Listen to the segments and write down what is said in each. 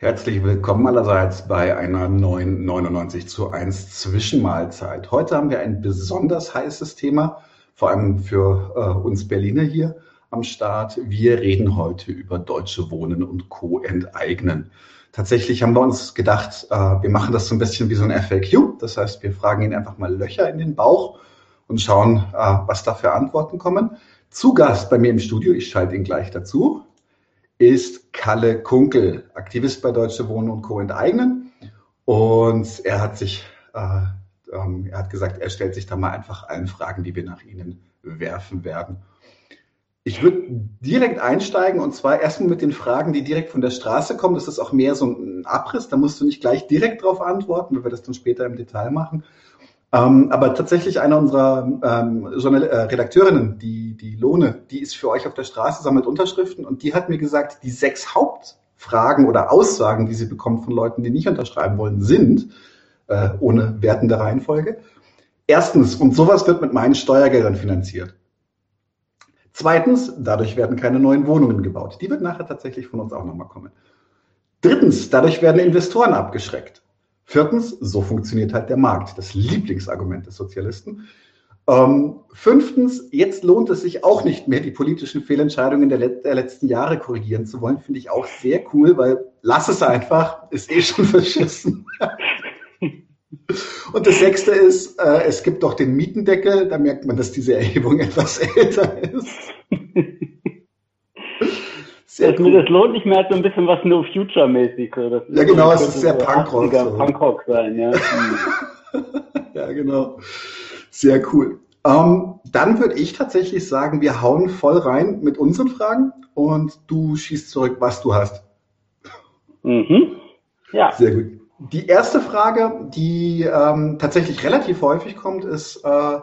Herzlich willkommen allerseits bei einer neuen 99 zu 1 Zwischenmahlzeit. Heute haben wir ein besonders heißes Thema, vor allem für äh, uns Berliner hier am Start. Wir reden heute über Deutsche Wohnen und Co. enteignen. Tatsächlich haben wir uns gedacht, äh, wir machen das so ein bisschen wie so ein FAQ. Das heißt, wir fragen Ihnen einfach mal Löcher in den Bauch und schauen, äh, was da für Antworten kommen. Zu Gast bei mir im Studio, ich schalte ihn gleich dazu, ist Kalle Kunkel, Aktivist bei Deutsche Wohnen und Co. enteignen. Und er hat sich, äh, ähm, er hat gesagt, er stellt sich da mal einfach allen Fragen, die wir nach Ihnen werfen werden. Ich würde direkt einsteigen und zwar erstmal mit den Fragen, die direkt von der Straße kommen. Das ist auch mehr so ein Abriss, da musst du nicht gleich direkt drauf antworten, weil wir das dann später im Detail machen. Ähm, aber tatsächlich eine unserer ähm, äh, Redakteurinnen, die, die Lohne, die ist für euch auf der Straße, sammelt Unterschriften und die hat mir gesagt, die sechs Hauptfragen oder Aussagen, die sie bekommt von Leuten, die nicht unterschreiben wollen, sind, äh, ohne wertende Reihenfolge. Erstens, und sowas wird mit meinen Steuergeldern finanziert. Zweitens, dadurch werden keine neuen Wohnungen gebaut. Die wird nachher tatsächlich von uns auch nochmal kommen. Drittens, dadurch werden Investoren abgeschreckt. Viertens, so funktioniert halt der Markt, das Lieblingsargument des Sozialisten. Ähm, fünftens, jetzt lohnt es sich auch nicht mehr, die politischen Fehlentscheidungen der, der, letzten Jahre korrigieren zu wollen. Finde ich auch sehr cool, weil lass es einfach, ist eh schon verschissen. Und das sechste ist, äh, es gibt doch den Mietendeckel, da merkt man, dass diese Erhebung etwas älter ist. Sehr das, cool. das lohnt sich mehr als so ein bisschen was No Future-mäßig. So. ja, genau, es ist sehr so Punkrock. So. Punkrock sein, ja. ja, genau. Sehr cool. Ähm, dann würde ich tatsächlich sagen, wir hauen voll rein mit unseren Fragen und du schießt zurück, was du hast. Mhm. Ja. Sehr gut. Die erste Frage, die ähm, tatsächlich relativ häufig kommt, ist, äh,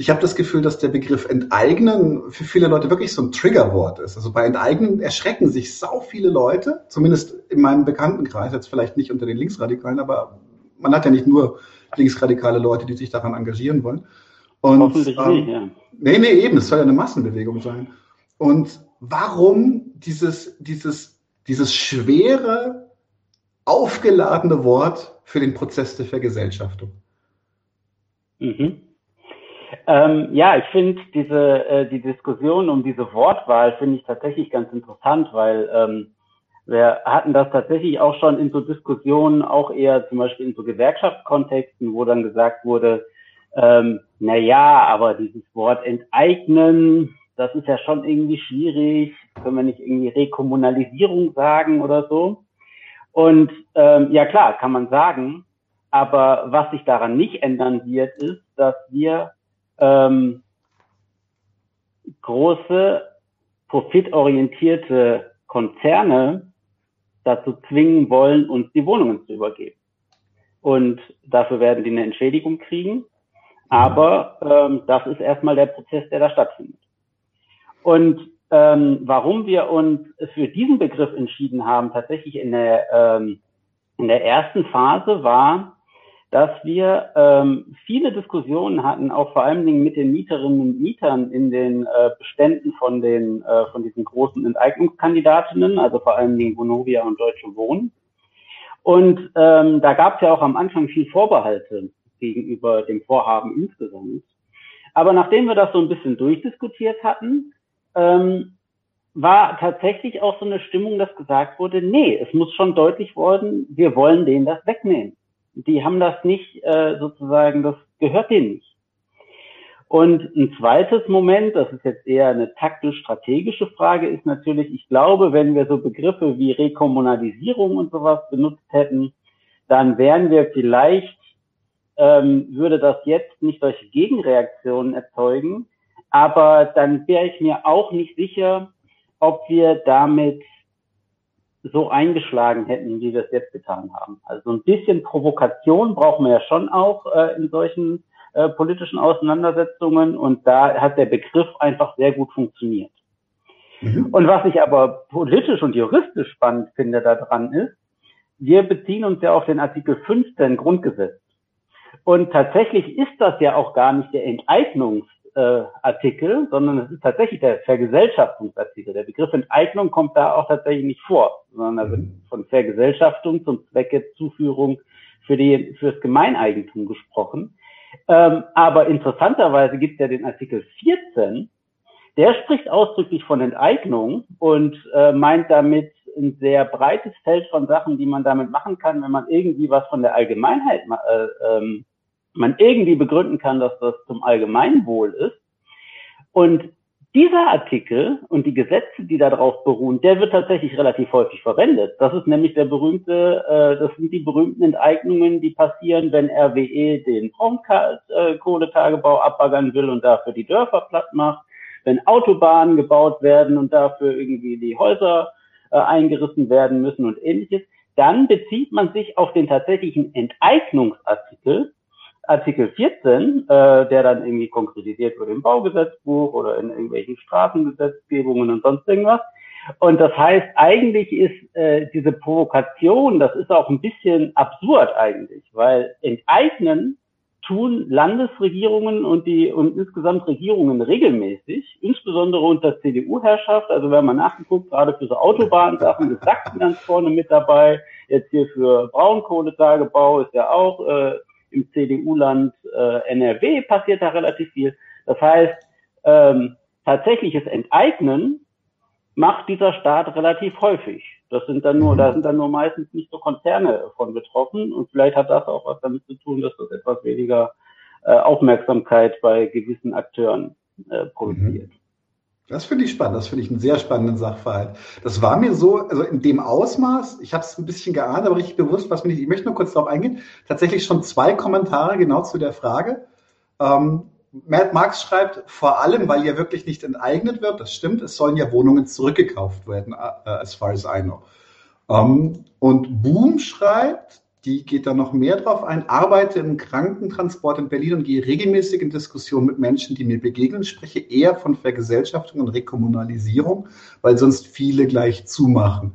ich habe das Gefühl, dass der Begriff enteignen für viele Leute wirklich so ein Triggerwort ist. Also bei enteignen erschrecken sich sau viele Leute, zumindest in meinem Bekanntenkreis, jetzt vielleicht nicht unter den Linksradikalen, aber man hat ja nicht nur linksradikale Leute, die sich daran engagieren wollen. Und, Hoffentlich ähm, nicht, ja. Nee, nee, eben, es soll ja eine Massenbewegung sein. Und warum dieses, dieses, dieses schwere, aufgeladene Wort für den Prozess der Vergesellschaftung? Mhm. Ähm, ja, ich finde diese äh, die Diskussion um diese Wortwahl finde ich tatsächlich ganz interessant, weil ähm, wir hatten das tatsächlich auch schon in so Diskussionen, auch eher zum Beispiel in so Gewerkschaftskontexten, wo dann gesagt wurde, ähm, na ja, aber dieses Wort enteignen, das ist ja schon irgendwie schwierig, können wir nicht irgendwie Rekommunalisierung sagen oder so. Und ähm, ja klar, kann man sagen, aber was sich daran nicht ändern wird, ist, dass wir ähm, große, profitorientierte Konzerne dazu zwingen wollen, uns die Wohnungen zu übergeben. Und dafür werden die eine Entschädigung kriegen. Aber ähm, das ist erstmal der Prozess, der da stattfindet. Und ähm, warum wir uns für diesen Begriff entschieden haben, tatsächlich in der, ähm, in der ersten Phase war, dass wir ähm, viele Diskussionen hatten, auch vor allen Dingen mit den Mieterinnen und Mietern in den äh, Beständen von den äh, von diesen großen Enteignungskandidatinnen, also vor allen Dingen Vonovia und Deutsche Wohnen. Und ähm, da gab es ja auch am Anfang viel Vorbehalte gegenüber dem Vorhaben insgesamt. Aber nachdem wir das so ein bisschen durchdiskutiert hatten, ähm, war tatsächlich auch so eine Stimmung, dass gesagt wurde, nee, es muss schon deutlich worden, wir wollen denen das wegnehmen die haben das nicht äh, sozusagen, das gehört denen nicht. Und ein zweites Moment, das ist jetzt eher eine taktisch-strategische Frage, ist natürlich, ich glaube, wenn wir so Begriffe wie Rekommunalisierung und sowas benutzt hätten, dann wären wir vielleicht, ähm, würde das jetzt nicht solche Gegenreaktionen erzeugen, aber dann wäre ich mir auch nicht sicher, ob wir damit so eingeschlagen hätten, wie wir es jetzt getan haben. Also ein bisschen Provokation brauchen wir ja schon auch äh, in solchen äh, politischen Auseinandersetzungen und da hat der Begriff einfach sehr gut funktioniert. Mhm. Und was ich aber politisch und juristisch spannend finde daran ist, wir beziehen uns ja auf den Artikel 15 Grundgesetz. Und tatsächlich ist das ja auch gar nicht der Enteignungsteil Enteignungsartikel, sondern es ist tatsächlich der Vergesellschaftungsartikel. Der Begriff Enteignung kommt da auch tatsächlich nicht vor, sondern da wird mhm. von Vergesellschaftung zum Zwecke Zuführung für die fürs Gemeineigentum gesprochen. Ähm, aber interessanterweise gibt es ja den Artikel 14, der spricht ausdrücklich von Enteignung und äh, meint damit ein sehr breites Feld von Sachen, die man damit machen kann, wenn man irgendwie was von der Allgemeinheit äh, ähm, man irgendwie begründen kann, dass das zum Allgemeinwohl ist. Und dieser Artikel und die Gesetze, die darauf beruhen, der wird tatsächlich relativ häufig verwendet. Das ist nämlich der berühmte, äh, das sind die berühmten Enteignungen, die passieren, wenn RWE den Braunkohletagebau abbaggern will und dafür die Dörfer platt macht, wenn Autobahnen gebaut werden und dafür irgendwie die Häuser äh, eingerissen werden müssen und ähnliches. Dann bezieht man sich auf den tatsächlichen Enteignungsartikel Artikel 14, äh, der dann irgendwie konkretisiert wird im Baugesetzbuch oder in irgendwelchen Straßengesetzgebungen und sonst irgendwas. Und das heißt, eigentlich ist äh, diese Provokation, das ist auch ein bisschen absurd eigentlich, weil enteignen tun Landesregierungen und die und insgesamt Regierungen regelmäßig, insbesondere unter CDU-Herrschaft. Also wenn man nachgeguckt, gerade für so Autobahnsachen ist Sachsen ganz vorne mit dabei. Jetzt hier für Braunkohletagebau ist ja auch äh, im CDU-Land äh, NRW passiert da relativ viel. Das heißt, ähm, tatsächliches Enteignen macht dieser Staat relativ häufig. Das sind dann nur, da sind dann nur meistens nicht so Konzerne von betroffen und vielleicht hat das auch was damit zu tun, dass das etwas weniger äh, Aufmerksamkeit bei gewissen Akteuren äh, produziert. Das finde ich spannend, das finde ich einen sehr spannenden Sachverhalt. Das war mir so, also in dem Ausmaß, ich habe es ein bisschen geahnt, aber richtig bewusst, was mir nicht, ich möchte nur kurz darauf eingehen, tatsächlich schon zwei Kommentare genau zu der Frage. Ähm, Matt Marx schreibt, vor allem, weil ja wirklich nicht enteignet wird, das stimmt, es sollen ja Wohnungen zurückgekauft werden, uh, as far as I know. Um, und Boom schreibt, die geht da noch mehr drauf ein, arbeite im Krankentransport in Berlin und gehe regelmäßig in Diskussionen mit Menschen, die mir begegnen, spreche eher von Vergesellschaftung und Rekommunalisierung, weil sonst viele gleich zumachen.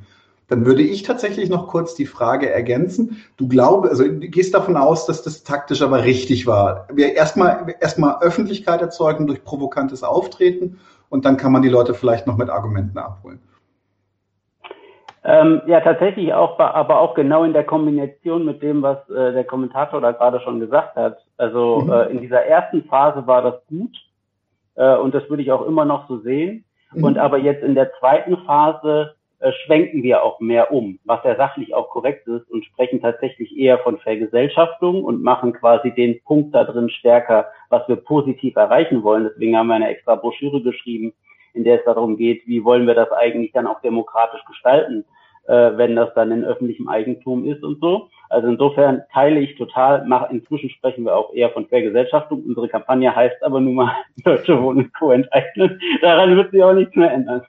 Dann würde ich tatsächlich noch kurz die Frage ergänzen. Du glaubst, also du gehst davon aus, dass das taktisch aber richtig war. Wir erstmal, erstmal Öffentlichkeit erzeugen durch provokantes Auftreten und dann kann man die Leute vielleicht noch mit Argumenten abholen. Ähm, ja, tatsächlich auch, aber auch genau in der Kombination mit dem, was äh, der Kommentator da gerade schon gesagt hat. Also mhm. äh, in dieser ersten Phase war das gut äh, und das würde ich auch immer noch so sehen. Mhm. Und aber jetzt in der zweiten Phase äh, schwenken wir auch mehr um, was ja sachlich auch korrekt ist und sprechen tatsächlich eher von Vergesellschaftung und machen quasi den Punkt da drin stärker, was wir positiv erreichen wollen. Deswegen haben wir eine extra Broschüre geschrieben, in der es darum geht, wie wollen wir das eigentlich dann auch demokratisch gestalten, äh, wenn das dann in öffentlichem Eigentum ist und so. Also insofern teile ich total, mach, inzwischen sprechen wir auch eher von Vergesellschaftung. Unsere Kampagne heißt aber nun mal Deutsche Wohnen co-enteignen. Daran wird sich auch nichts mehr ändern.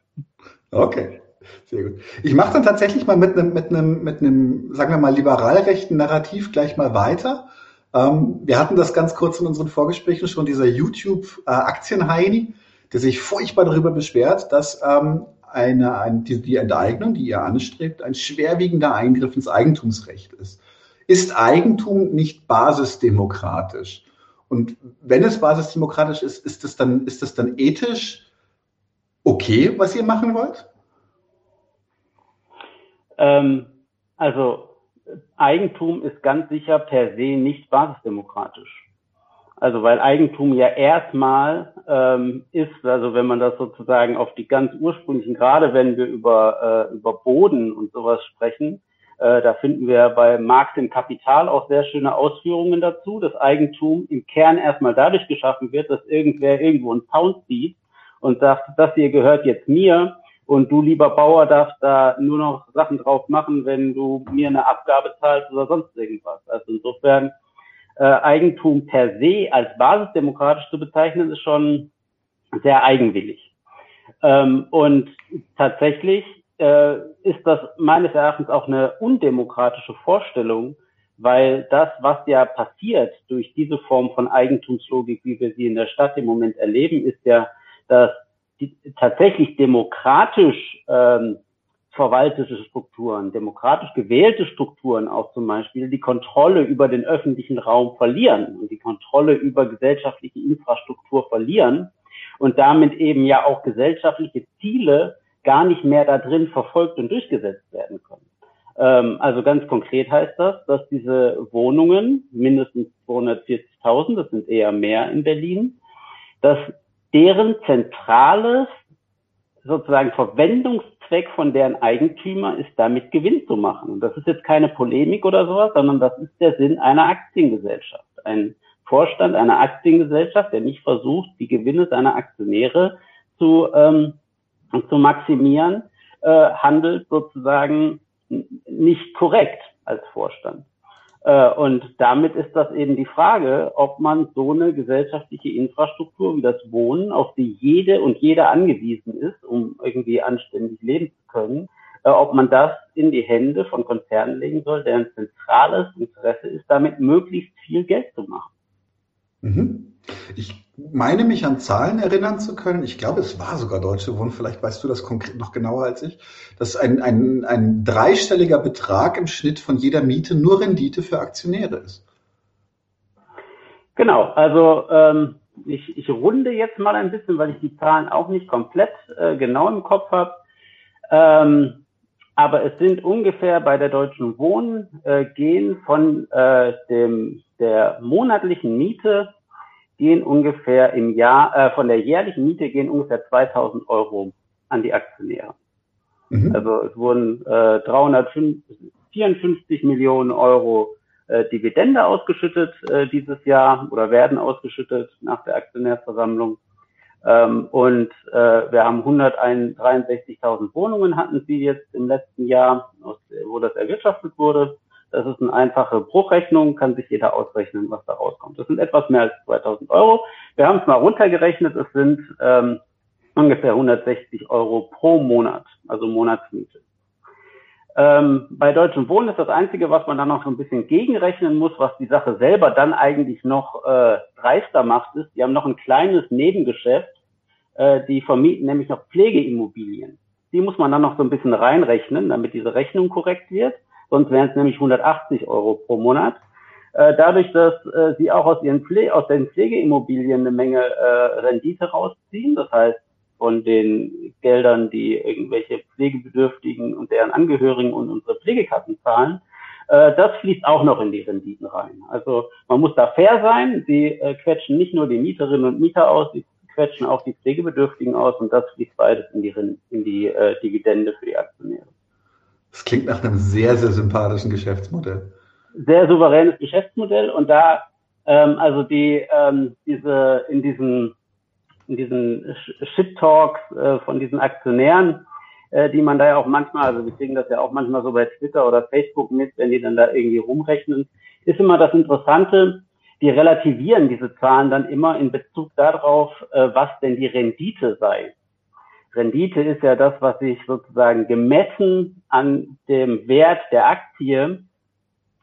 Okay. Sehr gut. Ich mache dann tatsächlich mal mit einem, mit einem, mit einem, sagen wir mal, liberalrechten Narrativ gleich mal weiter. Ähm, wir hatten das ganz kurz in unseren Vorgesprächen schon, dieser YouTube-Aktienheini, äh, der sich furchtbar darüber beschwert, dass ähm, eine, eine, die, die Enteignung, die ihr anstrebt, ein schwerwiegender Eingriff ins Eigentumsrecht ist. Ist Eigentum nicht basisdemokratisch? Und wenn es basisdemokratisch ist, ist das dann, ist das dann ethisch okay, was ihr machen wollt? Ähm, also Eigentum ist ganz sicher per se nicht basisdemokratisch. Also weil Eigentum ja erstmal ähm, ist, also wenn man das sozusagen auf die ganz ursprünglichen, gerade wenn wir über, äh, über Boden und sowas sprechen, äh, da finden wir bei Marx im Kapital auch sehr schöne Ausführungen dazu, dass Eigentum im Kern erstmal dadurch geschaffen wird, dass irgendwer irgendwo einen Pound sieht und sagt, das hier gehört jetzt mir und du, lieber Bauer, darfst da nur noch Sachen drauf machen, wenn du mir eine Abgabe zahlst oder sonst irgendwas. Also insofern äh, Eigentum per se als basisdemokratisch zu bezeichnen, ist schon sehr eigenwillig. Ähm, und tatsächlich äh, ist das meines Erachtens auch eine undemokratische Vorstellung, weil das, was ja passiert durch diese Form von Eigentumslogik, wie wir sie in der Stadt im Moment erleben, ist ja, dass die, tatsächlich demokratisch ähm, verwaltete Strukturen, demokratisch gewählte Strukturen auch zum Beispiel die Kontrolle über den öffentlichen Raum verlieren und die Kontrolle über gesellschaftliche Infrastruktur verlieren und damit eben ja auch gesellschaftliche Ziele gar nicht mehr da drin verfolgt und durchgesetzt werden können. Ähm, also ganz konkret heißt das, dass diese Wohnungen, mindestens 240.000, das sind eher mehr in Berlin, dass deren zentrales sozusagen Verwendungszweck von deren Eigentümer ist, damit Gewinn zu machen. Und das ist jetzt keine Polemik oder sowas, sondern das ist der Sinn einer Aktiengesellschaft. Ein Vorstand einer Aktiengesellschaft, der nicht versucht, die Gewinne seiner Aktionäre zu, ähm, zu maximieren, äh, handelt sozusagen nicht korrekt als Vorstand. Äh, und damit ist das eben die Frage, ob man so eine gesellschaftliche Infrastruktur wie das Wohnen, auf die jede und jeder angewiesen ist, um irgendwie anständig leben zu können, äh, ob man das in die Hände von Konzernen legen soll, deren zentrales Interesse ist, damit möglichst viel Geld zu machen. Mhm. Ich meine mich an Zahlen erinnern zu können. Ich glaube, es war sogar Deutsche Wohnen. Vielleicht weißt du das konkret noch genauer als ich. Dass ein, ein, ein dreistelliger Betrag im Schnitt von jeder Miete nur Rendite für Aktionäre ist. Genau. Also ähm, ich, ich runde jetzt mal ein bisschen, weil ich die Zahlen auch nicht komplett äh, genau im Kopf habe. Ähm, aber es sind ungefähr bei der Deutschen Wohnen äh, gehen von äh, dem der monatlichen Miete gehen ungefähr im Jahr, äh, von der jährlichen Miete gehen ungefähr 2000 Euro an die Aktionäre. Mhm. Also es wurden äh, 354 Millionen Euro äh, Dividende ausgeschüttet äh, dieses Jahr oder werden ausgeschüttet nach der Aktionärsversammlung. Ähm, und äh, wir haben 163.000 Wohnungen hatten sie jetzt im letzten Jahr, aus, wo das erwirtschaftet wurde. Das ist eine einfache Bruchrechnung, kann sich jeder ausrechnen, was da rauskommt. Das sind etwas mehr als 2000 Euro. Wir haben es mal runtergerechnet, es sind ähm, ungefähr 160 Euro pro Monat, also Monatsmiete. Ähm, bei Deutschen Wohnen ist das Einzige, was man dann noch so ein bisschen gegenrechnen muss, was die Sache selber dann eigentlich noch äh, dreister macht, ist, die haben noch ein kleines Nebengeschäft, äh, die vermieten nämlich noch Pflegeimmobilien. Die muss man dann noch so ein bisschen reinrechnen, damit diese Rechnung korrekt wird sonst wären es nämlich 180 Euro pro Monat. Äh, dadurch, dass äh, sie auch aus ihren Pfle aus den Pflegeimmobilien eine Menge äh, Rendite rausziehen, das heißt von den Geldern, die irgendwelche Pflegebedürftigen und deren Angehörigen und unsere Pflegekassen zahlen, äh, das fließt auch noch in die Renditen rein. Also man muss da fair sein. Sie äh, quetschen nicht nur die Mieterinnen und Mieter aus, sie quetschen auch die Pflegebedürftigen aus und das fließt beides in die, in die äh, Dividende für die Aktionäre. Das klingt nach einem sehr, sehr sympathischen Geschäftsmodell. Sehr souveränes Geschäftsmodell und da, ähm, also die, ähm, diese, in diesen, in diesen Shit-Talks äh, von diesen Aktionären, äh, die man da ja auch manchmal, also wir kriegen das ja auch manchmal so bei Twitter oder Facebook mit, wenn die dann da irgendwie rumrechnen, ist immer das Interessante, die relativieren diese Zahlen dann immer in Bezug darauf, äh, was denn die Rendite sei. Rendite ist ja das, was ich sozusagen gemessen an dem Wert der Aktie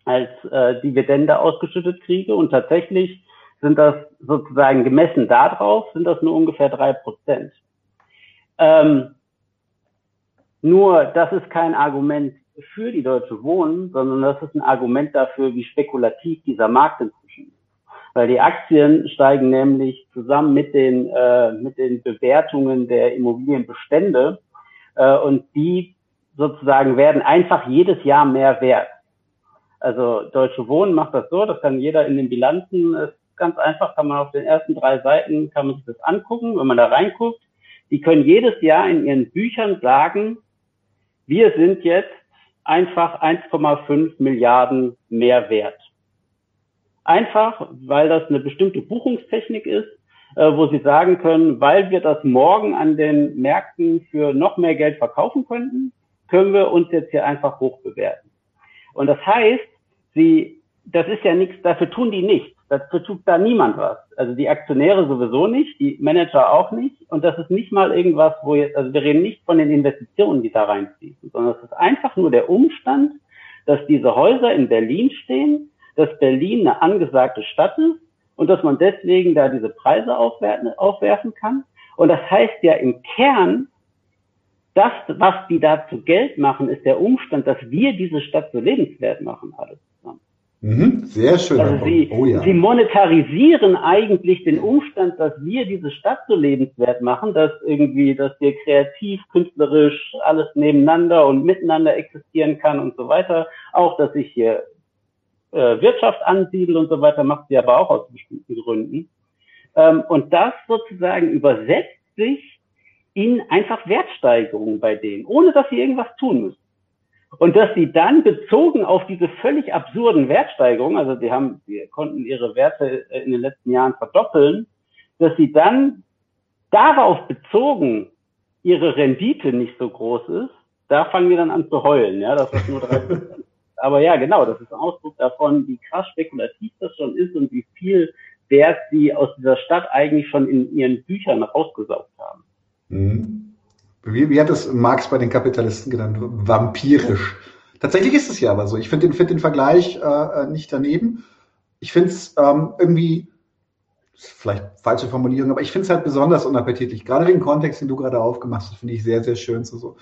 als äh, Dividende ausgeschüttet kriege. Und tatsächlich sind das sozusagen gemessen darauf, sind das nur ungefähr drei Prozent. Ähm, nur das ist kein Argument für die Deutsche Wohnen, sondern das ist ein Argument dafür, wie spekulativ dieser Markt ist weil die Aktien steigen nämlich zusammen mit den, äh, mit den Bewertungen der Immobilienbestände äh, und die sozusagen werden einfach jedes Jahr mehr wert. Also Deutsche Wohnen macht das so, das kann jeder in den Bilanzen, ist ganz einfach, kann man auf den ersten drei Seiten, kann man sich das angucken, wenn man da reinguckt. Die können jedes Jahr in ihren Büchern sagen, wir sind jetzt einfach 1,5 Milliarden mehr wert. Einfach, weil das eine bestimmte Buchungstechnik ist, äh, wo Sie sagen können, weil wir das morgen an den Märkten für noch mehr Geld verkaufen könnten, können wir uns jetzt hier einfach hoch bewerten. Und das heißt, Sie, das ist ja nichts, dafür tun die nichts. Dafür tut da niemand was. Also die Aktionäre sowieso nicht, die Manager auch nicht. Und das ist nicht mal irgendwas, wo jetzt, also wir reden nicht von den Investitionen, die da reinfließen, sondern es ist einfach nur der Umstand, dass diese Häuser in Berlin stehen, dass Berlin eine angesagte Stadt ist und dass man deswegen da diese Preise aufwerfen, aufwerfen kann. Und das heißt ja im Kern, das, was die da zu Geld machen, ist der Umstand, dass wir diese Stadt so lebenswert machen, alles zusammen. Mhm, sehr schön. Also sie, oh, ja. sie monetarisieren eigentlich den Umstand, dass wir diese Stadt so lebenswert machen, dass irgendwie, dass wir kreativ, künstlerisch alles nebeneinander und miteinander existieren kann und so weiter. Auch, dass ich hier äh, Wirtschaft ansiedel und so weiter, macht sie aber auch aus bestimmten Gründen. Ähm, und das sozusagen übersetzt sich in einfach Wertsteigerungen bei denen, ohne dass sie irgendwas tun müssen. Und dass sie dann bezogen auf diese völlig absurden Wertsteigerungen, also die haben, die konnten ihre Werte in den letzten Jahren verdoppeln, dass sie dann darauf bezogen ihre Rendite nicht so groß ist, da fangen wir dann an zu heulen, ja, das ist nur drei Aber ja, genau, das ist ein Ausdruck davon, wie krass spekulativ das schon ist und wie viel Wert sie aus dieser Stadt eigentlich schon in ihren Büchern rausgesaugt haben. Mhm. Wie, wie hat es Marx bei den Kapitalisten genannt? Vampirisch. Tatsächlich ist es ja aber so. Ich finde den, find den Vergleich äh, äh nicht daneben. Ich finde es ähm, irgendwie, vielleicht falsche Formulierung, aber ich finde es halt besonders unappetitlich. Gerade den Kontext, den du gerade aufgemacht hast, finde ich sehr, sehr schön. So, so.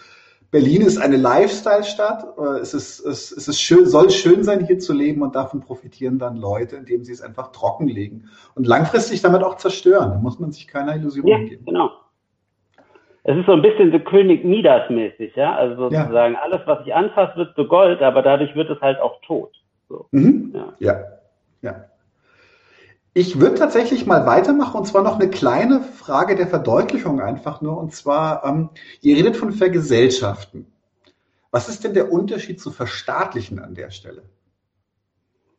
Berlin ist eine Lifestyle-Stadt. Äh, es, ist, es, es ist schön, soll schön sein, hier zu leben und davon profitieren dann Leute, indem sie es einfach trockenlegen und langfristig damit auch zerstören. Da muss man sich keiner Illusion ja, geben. Genau. Es ist so ein bisschen so König Midas mäßig, ja. Also sozusagen ja. alles, was ich anfasse, wird zu Gold, aber dadurch wird es halt auch tot. So. Mhm. Ja. ja. ja. Ich würde tatsächlich mal weitermachen und zwar noch eine kleine Frage der Verdeutlichung einfach nur. Und zwar, ähm, ihr redet von Vergesellschaften. Was ist denn der Unterschied zu verstaatlichen an der Stelle?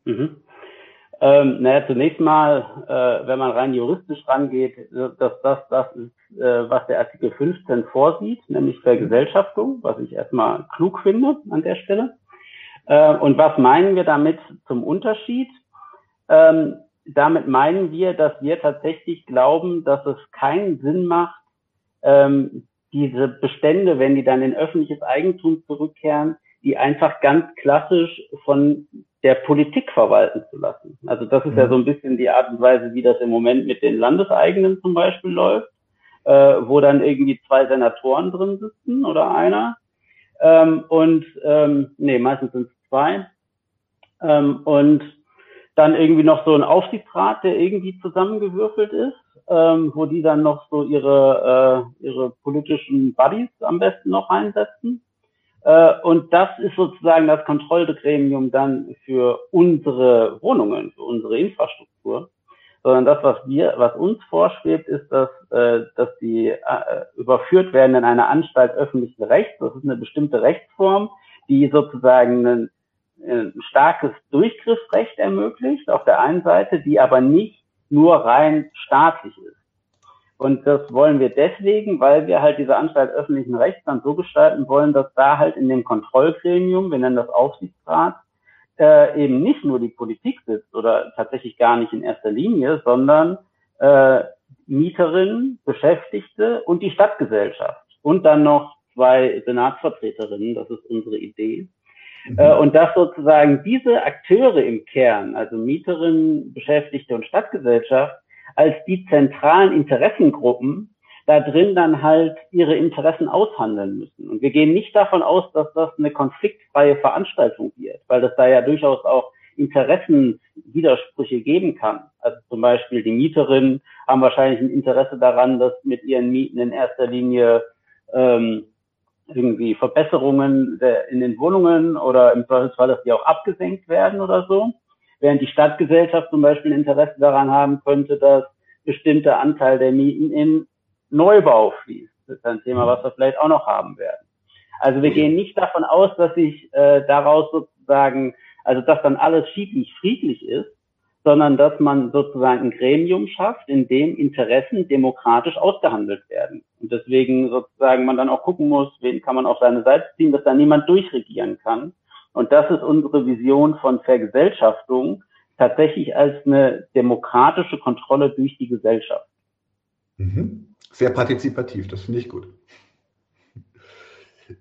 Mhm. Ähm, naja, zunächst mal, äh, wenn man rein juristisch rangeht, dass das das ist, äh, was der Artikel 15 vorsieht, nämlich Vergesellschaftung, was ich erstmal klug finde an der Stelle. Äh, und was meinen wir damit zum Unterschied? Ähm, damit meinen wir, dass wir tatsächlich glauben, dass es keinen Sinn macht, ähm, diese Bestände, wenn die dann in öffentliches Eigentum zurückkehren, die einfach ganz klassisch von der Politik verwalten zu lassen. Also das ist ja so ein bisschen die Art und Weise, wie das im Moment mit den Landeseigenen zum Beispiel läuft, äh, wo dann irgendwie zwei Senatoren drin sitzen oder einer. Ähm, und ähm, nee, meistens sind es zwei. Ähm, und dann irgendwie noch so ein Aufsichtsrat, der irgendwie zusammengewürfelt ist, ähm, wo die dann noch so ihre, äh, ihre politischen Buddies am besten noch einsetzen. Äh, und das ist sozusagen das Kontrollgremium dann für unsere Wohnungen, für unsere Infrastruktur. Sondern das, was wir, was uns vorschwebt, ist, dass, äh, dass die äh, überführt werden in eine Anstalt öffentlichen Rechts. Das ist eine bestimmte Rechtsform, die sozusagen ein, ein starkes Durchgriffsrecht ermöglicht auf der einen Seite, die aber nicht nur rein staatlich ist. Und das wollen wir deswegen, weil wir halt diese Anstalt öffentlichen Rechts dann so gestalten wollen, dass da halt in dem Kontrollgremium, wir nennen das Aufsichtsrat, äh, eben nicht nur die Politik sitzt oder tatsächlich gar nicht in erster Linie, sondern äh, Mieterinnen, Beschäftigte und die Stadtgesellschaft. Und dann noch zwei Senatsvertreterinnen, das ist unsere Idee. Äh, und dass sozusagen diese Akteure im Kern, also Mieterinnen, Beschäftigte und Stadtgesellschaft, als die zentralen Interessengruppen da drin dann halt ihre Interessen aushandeln müssen. Und wir gehen nicht davon aus, dass das eine konfliktfreie Veranstaltung wird, weil das da ja durchaus auch Interessenwidersprüche geben kann. Also zum Beispiel die Mieterinnen haben wahrscheinlich ein Interesse daran, dass mit ihren Mieten in erster Linie ähm, irgendwie Verbesserungen in den Wohnungen oder im Zweifelsfall, dass die auch abgesenkt werden oder so während die Stadtgesellschaft zum Beispiel Interesse daran haben könnte, dass bestimmte Anteil der Mieten in Neubau fließt. Das ist ein Thema, was wir vielleicht auch noch haben werden. Also wir gehen nicht davon aus, dass sich äh, daraus sozusagen, also dass dann alles schiedlich friedlich ist, sondern dass man sozusagen ein Gremium schafft, in dem Interessen demokratisch ausgehandelt werden. Und deswegen sozusagen man dann auch gucken muss, wen kann man auf seine Seite ziehen, dass da niemand durchregieren kann, und das ist unsere Vision von Vergesellschaftung, tatsächlich als eine demokratische Kontrolle durch die Gesellschaft. Mhm. Sehr partizipativ, das finde ich gut.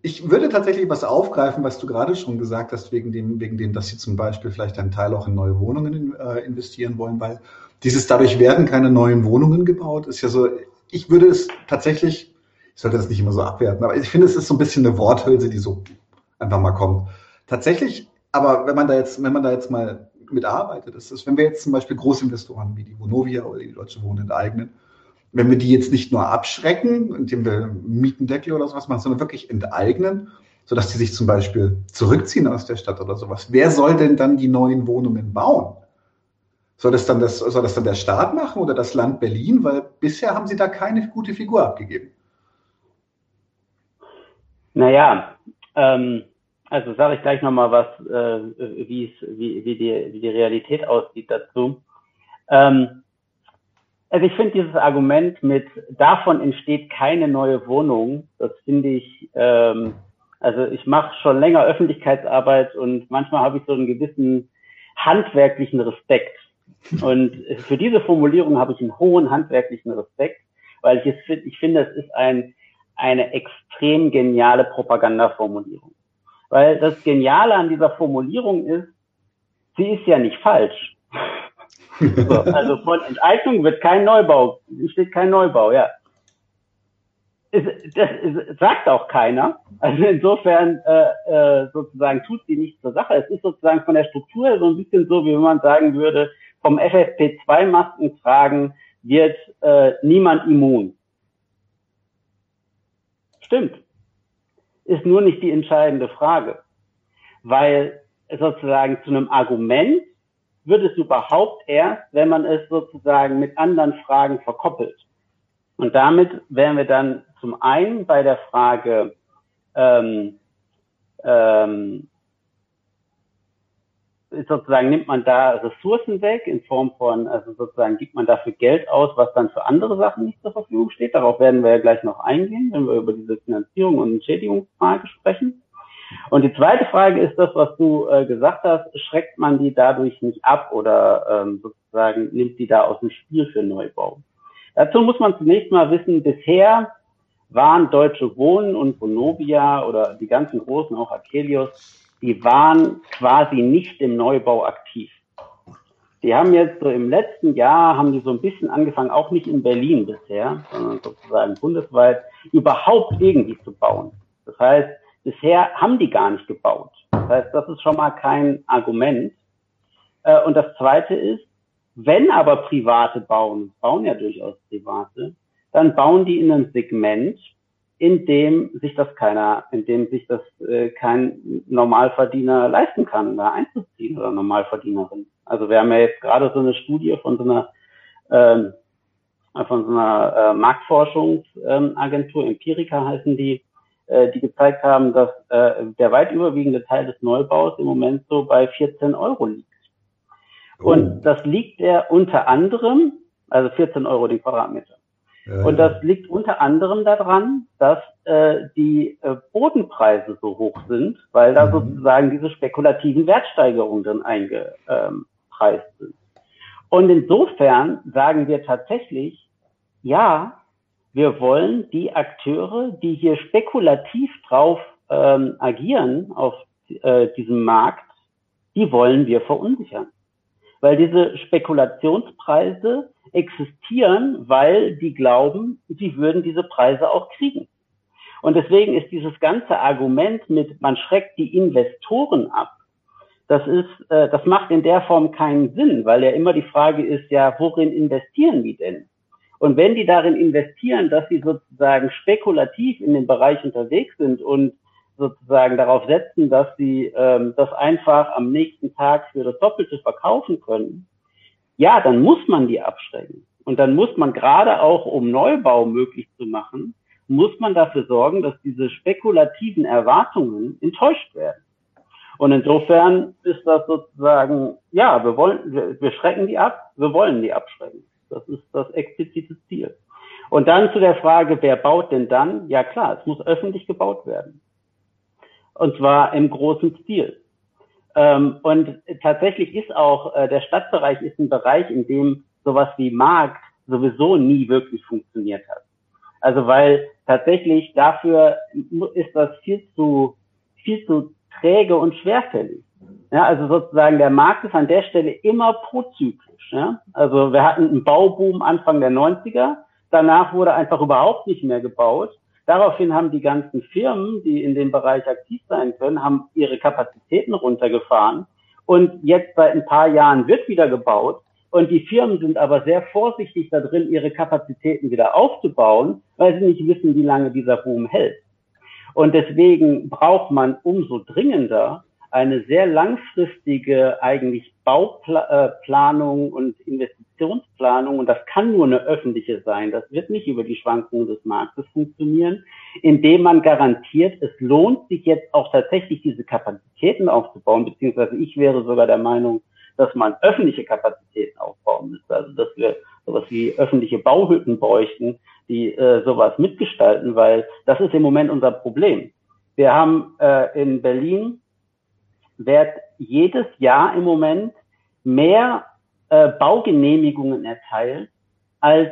Ich würde tatsächlich was aufgreifen, was du gerade schon gesagt hast, wegen dem, wegen dem, dass sie zum Beispiel vielleicht einen Teil auch in neue Wohnungen äh, investieren wollen, weil dieses dadurch werden keine neuen Wohnungen gebaut, ist ja so, ich würde es tatsächlich ich sollte das nicht immer so abwerten, aber ich finde, es ist so ein bisschen eine Worthülse, die so einfach mal kommt. Tatsächlich, aber wenn man da jetzt, wenn man da jetzt mal mitarbeitet, ist es, wenn wir jetzt zum Beispiel Großinvestoren wie die Vonovia oder die Deutsche Wohnen enteignen, wenn wir die jetzt nicht nur abschrecken, indem wir Mietendeckel oder sowas machen, sondern wirklich enteignen, sodass die sich zum Beispiel zurückziehen aus der Stadt oder sowas. Wer soll denn dann die neuen Wohnungen bauen? Soll das dann, das, soll das dann der Staat machen oder das Land Berlin? Weil bisher haben sie da keine gute Figur abgegeben. Naja, ähm, also sage ich gleich nochmal was, äh, wie, wie, die, wie die Realität aussieht dazu. Ähm, also ich finde dieses Argument mit davon entsteht keine neue Wohnung, das finde ich, ähm, also ich mache schon länger Öffentlichkeitsarbeit und manchmal habe ich so einen gewissen handwerklichen Respekt. Und für diese Formulierung habe ich einen hohen handwerklichen Respekt, weil ich, es, ich finde, es ist ein, eine extrem geniale Propagandaformulierung. Weil das Geniale an dieser Formulierung ist, sie ist ja nicht falsch. So, also von Enteignung wird kein Neubau, steht kein Neubau, ja. Das sagt auch keiner. Also insofern äh, äh, sozusagen tut sie nichts zur Sache. Es ist sozusagen von der Struktur so ein bisschen so, wie wenn man sagen würde, vom FFP2-Masken tragen wird äh, niemand immun. Stimmt. Ist nur nicht die entscheidende Frage. Weil sozusagen zu einem Argument wird es überhaupt erst, wenn man es sozusagen mit anderen Fragen verkoppelt. Und damit wären wir dann zum einen bei der Frage, ähm, ähm, sozusagen nimmt man da Ressourcen weg in Form von, also sozusagen gibt man dafür Geld aus, was dann für andere Sachen nicht zur Verfügung steht. Darauf werden wir ja gleich noch eingehen, wenn wir über diese Finanzierung und Entschädigungsfrage sprechen. Und die zweite Frage ist das, was du äh, gesagt hast, schreckt man die dadurch nicht ab oder ähm, sozusagen nimmt die da aus dem Spiel für Neubau? Dazu muss man zunächst mal wissen, bisher waren Deutsche Wohnen und Vonovia oder die ganzen großen, auch Akelios, die waren quasi nicht im Neubau aktiv. Die haben jetzt so im letzten Jahr, haben die so ein bisschen angefangen, auch nicht in Berlin bisher, sondern sozusagen bundesweit, überhaupt irgendwie zu bauen. Das heißt, Bisher haben die gar nicht gebaut. Das heißt, das ist schon mal kein Argument. Äh, und das Zweite ist, wenn aber Private bauen, bauen ja durchaus Private, dann bauen die in einem Segment, in dem sich das keiner, in dem sich das äh, kein Normalverdiener leisten kann, da einzuziehen oder Normalverdienerin. Also wir haben ja jetzt gerade so eine Studie von so einer ähm, von so einer äh, Marktforschungsagentur, Empirica heißen die, äh, die gezeigt haben, dass äh, der weit überwiegende Teil des Neubaus im Moment so bei 14 Euro liegt. Oh. Und das liegt er unter anderem, also 14 Euro den Quadratmeter. Ja, und das liegt unter anderem daran, dass äh, die äh, Bodenpreise so hoch sind, weil da mhm. sozusagen diese spekulativen Wertsteigerungen drin eingepreist sind. Und insofern sagen wir tatsächlich, ja, wir wollen die Akteure, die hier spekulativ drauf ähm, agieren auf äh, diesem Markt, die wollen wir verunsichern. Weil diese Spekulationspreise existieren, weil die glauben, sie würden diese Preise auch kriegen. Und deswegen ist dieses ganze Argument mit, man schreckt die Investoren ab, das ist, äh, das macht in der Form keinen Sinn, weil ja immer die Frage ist, ja, worin investieren die denn? Und wenn die darin investieren, dass sie sozusagen spekulativ in dem Bereich unterwegs sind und sozusagen darauf setzen, dass sie ähm, das einfach am nächsten Tag für das Doppelte verkaufen können, ja, dann muss man die abschrecken. Und dann muss man gerade auch, um Neubau möglich zu machen, muss man dafür sorgen, dass diese spekulativen Erwartungen enttäuscht werden. Und insofern ist das sozusagen, ja, wir wollen, wir, wir schrecken die ab, wir wollen die abschrecken. Das ist das explizite Ziel. Und dann zu der Frage, wer baut denn dann? Ja klar, es muss öffentlich gebaut werden. Und zwar im großen Stil. Ähm, und tatsächlich ist auch, äh, der Stadtbereich ist ein Bereich, in dem sowas wie Markt sowieso nie wirklich funktioniert hat. Also weil tatsächlich dafür ist das viel zu, viel zu träge und schwerfällig. Ja, also sozusagen der Markt ist an der Stelle immer prozyklisch. Ja? Also wir hatten einen Bauboom Anfang der 90er, danach wurde einfach überhaupt nicht mehr gebaut. Daraufhin haben die ganzen Firmen, die in dem Bereich aktiv sein können, haben ihre Kapazitäten runtergefahren. Und jetzt seit ein paar Jahren wird wieder gebaut. Und die Firmen sind aber sehr vorsichtig da drin, ihre Kapazitäten wieder aufzubauen, weil sie nicht wissen, wie lange dieser Boom hält. Und deswegen braucht man umso dringender eine sehr langfristige eigentlich Bauplanung und Investitionsplanung und das kann nur eine öffentliche sein. Das wird nicht über die Schwankungen des Marktes funktionieren, indem man garantiert, es lohnt sich jetzt auch tatsächlich diese Kapazitäten aufzubauen, beziehungsweise ich wäre sogar der Meinung, dass man öffentliche Kapazitäten aufbauen müsste, also dass wir sowas wie öffentliche Bauhütten bräuchten, die äh, sowas mitgestalten, weil das ist im Moment unser Problem. Wir haben äh, in Berlin wird jedes Jahr im Moment mehr äh, Baugenehmigungen erteilt, als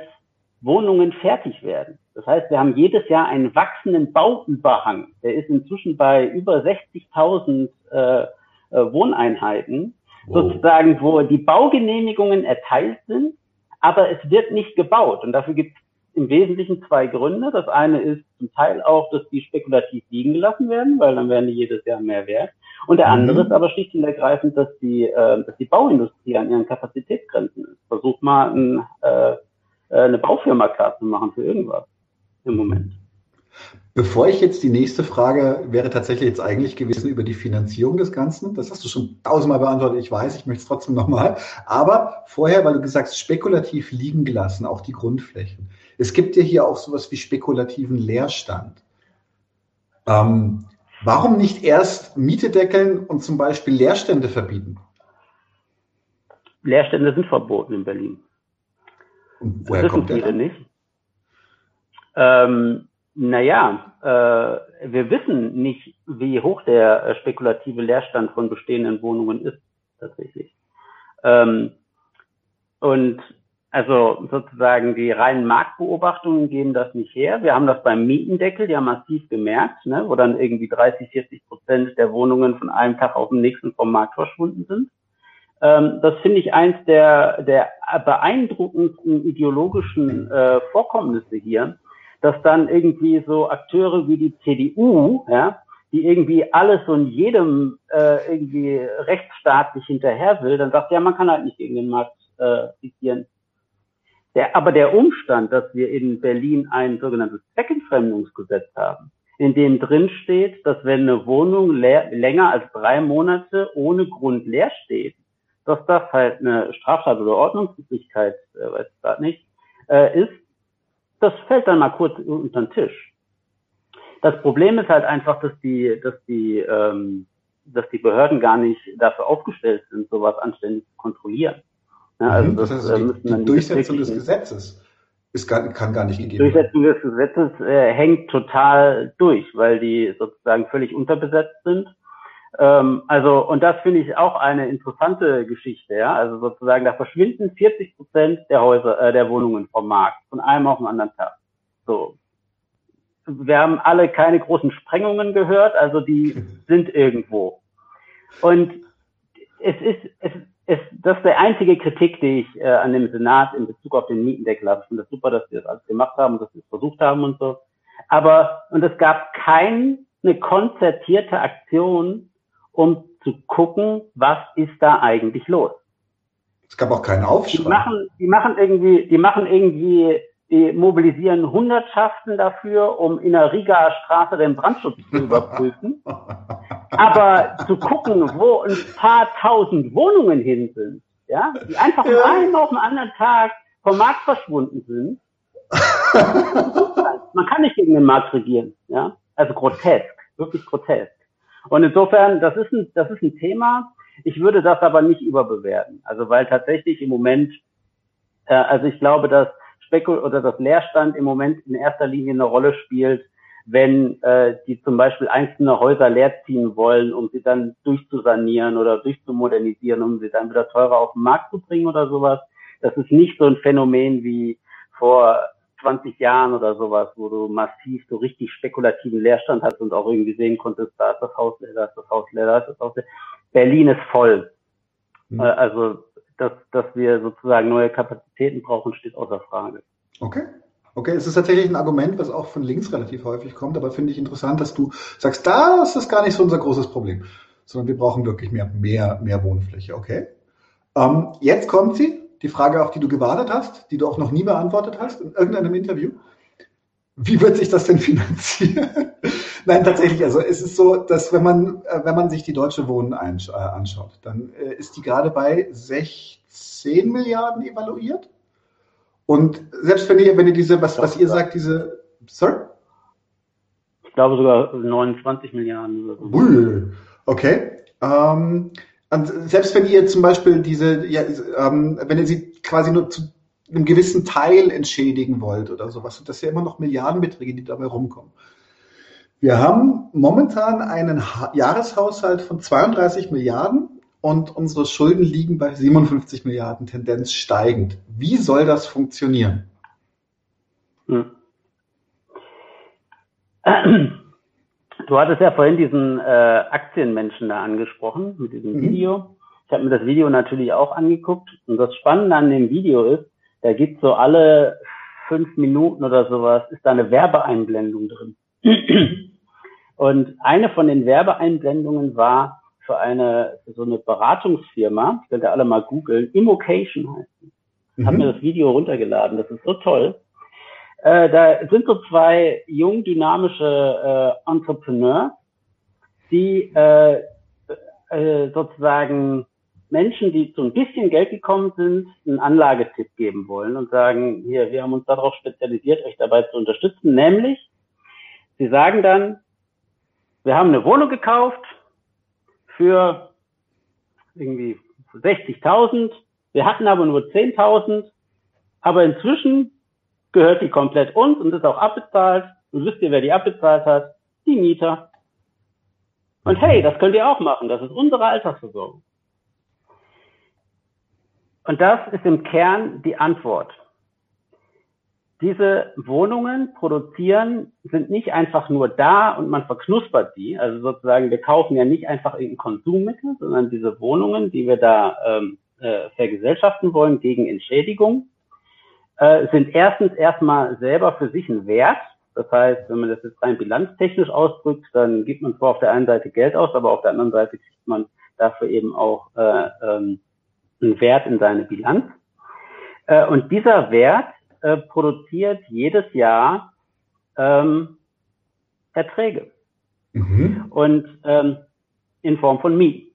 Wohnungen fertig werden. Das heißt, wir haben jedes Jahr einen wachsenden Bauüberhang. Der ist inzwischen bei über 60.000 äh, äh, Wohneinheiten, wow. sozusagen, wo die Baugenehmigungen erteilt sind, aber es wird nicht gebaut. Und dafür gibt es im Wesentlichen zwei Gründe. Das eine ist zum Teil auch, dass die spekulativ liegen gelassen werden, weil dann werden die jedes Jahr mehr wert. Und der mhm. andere ist aber schlicht und ergreifend, dass die, äh, dass die Bauindustrie an ihren Kapazitätsgrenzen ist. Versuch mal ein, äh, eine Baufirma klar zu machen für irgendwas im Moment. Bevor ich jetzt die nächste Frage wäre tatsächlich jetzt eigentlich gewesen über die Finanzierung des Ganzen. Das hast du schon tausendmal beantwortet. Ich weiß, ich möchte es trotzdem nochmal. Aber vorher, weil du gesagt hast, spekulativ liegen gelassen, auch die Grundflächen. Es gibt ja hier auch sowas wie spekulativen Leerstand. Ähm, warum nicht erst Miete deckeln und zum Beispiel Leerstände verbieten? Leerstände sind verboten in Berlin. Und woher das kommt der? nicht. Ähm, naja, äh, wir wissen nicht, wie hoch der äh, spekulative Leerstand von bestehenden Wohnungen ist, tatsächlich. Ähm, und also sozusagen die reinen Marktbeobachtungen geben das nicht her. Wir haben das beim Mietendeckel ja massiv gemerkt, ne, wo dann irgendwie 30, 40 Prozent der Wohnungen von einem Tag auf den nächsten vom Markt verschwunden sind. Ähm, das finde ich eins der, der beeindruckendsten ideologischen äh, Vorkommnisse hier, dass dann irgendwie so Akteure wie die CDU, ja, die irgendwie alles und jedem äh, irgendwie rechtsstaatlich hinterher will, dann sagt ja, man kann halt nicht gegen den Markt äh. Der, aber der Umstand, dass wir in Berlin ein sogenanntes Zweckentfremdungsgesetz haben, in dem drin steht, dass wenn eine Wohnung länger als drei Monate ohne Grund leer steht, dass das halt eine Straftat oder Ordnungswidrigkeit, äh, weiß ich gerade nicht, äh, ist, das fällt dann mal kurz unter den Tisch. Das Problem ist halt einfach, dass die, dass die, ähm, dass die Behörden gar nicht dafür aufgestellt sind, sowas anständig zu kontrollieren. Ja, also mhm, das, das heißt, die, die Durchsetzung des Gesetzes ist gar, kann gar nicht gegeben Durchsetzung des Gesetzes äh, hängt total durch, weil die sozusagen völlig unterbesetzt sind. Ähm, also, und das finde ich auch eine interessante Geschichte, ja. Also sozusagen, da verschwinden 40 Prozent der Häuser, äh, der Wohnungen vom Markt, von einem auf den anderen Tag. So. Wir haben alle keine großen Sprengungen gehört, also die sind irgendwo. Und es ist, es, ist, das ist der einzige Kritik, die ich äh, an dem Senat in Bezug auf den Mietendeckel habe. Ich finde das super, dass wir das alles gemacht haben, dass wir es versucht haben und so. Aber, und es gab keine konzertierte Aktion, um zu gucken, was ist da eigentlich los. Es gab auch keinen Aufschrei. Die machen, die machen irgendwie, die machen irgendwie, die mobilisieren Hundertschaften dafür, um in der Riga Straße den Brandschutz zu überprüfen. Aber zu gucken, wo ein paar tausend Wohnungen hin sind, ja, die einfach ja. von einem auf den anderen Tag vom Markt verschwunden sind. Man kann nicht gegen den Markt regieren, ja. Also grotesk, wirklich grotesk. Und insofern, das ist ein, das ist ein Thema. Ich würde das aber nicht überbewerten. Also weil tatsächlich im Moment, äh, also ich glaube, dass Spekul oder das Leerstand im Moment in erster Linie eine Rolle spielt, wenn äh, die zum Beispiel einzelne Häuser leerziehen wollen, um sie dann durchzusanieren oder durchzumodernisieren, um sie dann wieder teurer auf den Markt zu bringen oder sowas. Das ist nicht so ein Phänomen wie vor 20 Jahren oder sowas, wo du massiv so richtig spekulativen Leerstand hast und auch irgendwie sehen konntest, da ist das Haus leer, da ist das Haus leer, da ist das Haus leer. Berlin ist voll. Mhm. Also, dass, dass wir sozusagen neue Kapazitäten brauchen, steht außer Frage. Okay. Okay, es ist tatsächlich ein Argument, was auch von links relativ häufig kommt, aber finde ich interessant, dass du sagst, das ist gar nicht so unser großes Problem, sondern wir brauchen wirklich mehr, mehr, mehr Wohnfläche. Okay. Ähm, jetzt kommt sie, die Frage, auf die du gewartet hast, die du auch noch nie beantwortet hast in irgendeinem Interview. Wie wird sich das denn finanzieren? Nein, tatsächlich. Also es ist so, dass wenn man, äh, wenn man sich die deutsche Wohnen äh, anschaut, dann äh, ist die gerade bei 16 Milliarden evaluiert. Und selbst wenn ihr, wenn ihr diese, was, was ihr sagt, diese, sorry? Ich glaube sogar 29 Milliarden. Ui, okay. Ähm, selbst wenn ihr zum Beispiel diese, ja, ähm, wenn ihr sie quasi nur zu einem gewissen Teil entschädigen wollt oder sowas, das sind ja immer noch Milliardenbeträge, die dabei rumkommen. Wir haben momentan einen ha Jahreshaushalt von 32 Milliarden und unsere Schulden liegen bei 57 Milliarden, Tendenz steigend. Wie soll das funktionieren? Hm. Du hattest ja vorhin diesen äh, Aktienmenschen da angesprochen mit diesem mhm. Video. Ich habe mir das Video natürlich auch angeguckt und das Spannende an dem Video ist, da gibt so alle fünf Minuten oder sowas ist da eine Werbeeinblendung drin. Und eine von den Werbeeinblendungen war für eine, für so eine Beratungsfirma, könnt ihr alle mal googeln, Immocation heißt die. Ich mhm. habe mir das Video runtergeladen, das ist so toll. Äh, da sind so zwei jung dynamische äh, Entrepreneurs, die äh, äh, sozusagen Menschen, die zu ein bisschen Geld gekommen sind, einen Anlagetipp geben wollen und sagen, hier, wir haben uns darauf spezialisiert, euch dabei zu unterstützen. Nämlich, sie sagen dann, wir haben eine Wohnung gekauft, für irgendwie 60.000. Wir hatten aber nur 10.000. Aber inzwischen gehört die komplett uns und ist auch abbezahlt. Und wisst ihr, wer die abbezahlt hat? Die Mieter. Und hey, das könnt ihr auch machen. Das ist unsere Altersversorgung. Und das ist im Kern die Antwort diese Wohnungen produzieren, sind nicht einfach nur da und man verknuspert die. Also sozusagen, wir kaufen ja nicht einfach irgendein Konsummittel, sondern diese Wohnungen, die wir da ähm, äh, vergesellschaften wollen gegen Entschädigung, äh, sind erstens erstmal selber für sich ein Wert. Das heißt, wenn man das jetzt rein bilanztechnisch ausdrückt, dann gibt man zwar auf der einen Seite Geld aus, aber auf der anderen Seite kriegt man dafür eben auch äh, ähm, einen Wert in seine Bilanz. Äh, und dieser Wert äh, produziert jedes Jahr ähm, Erträge. Mhm. Und ähm, in Form von Mieten.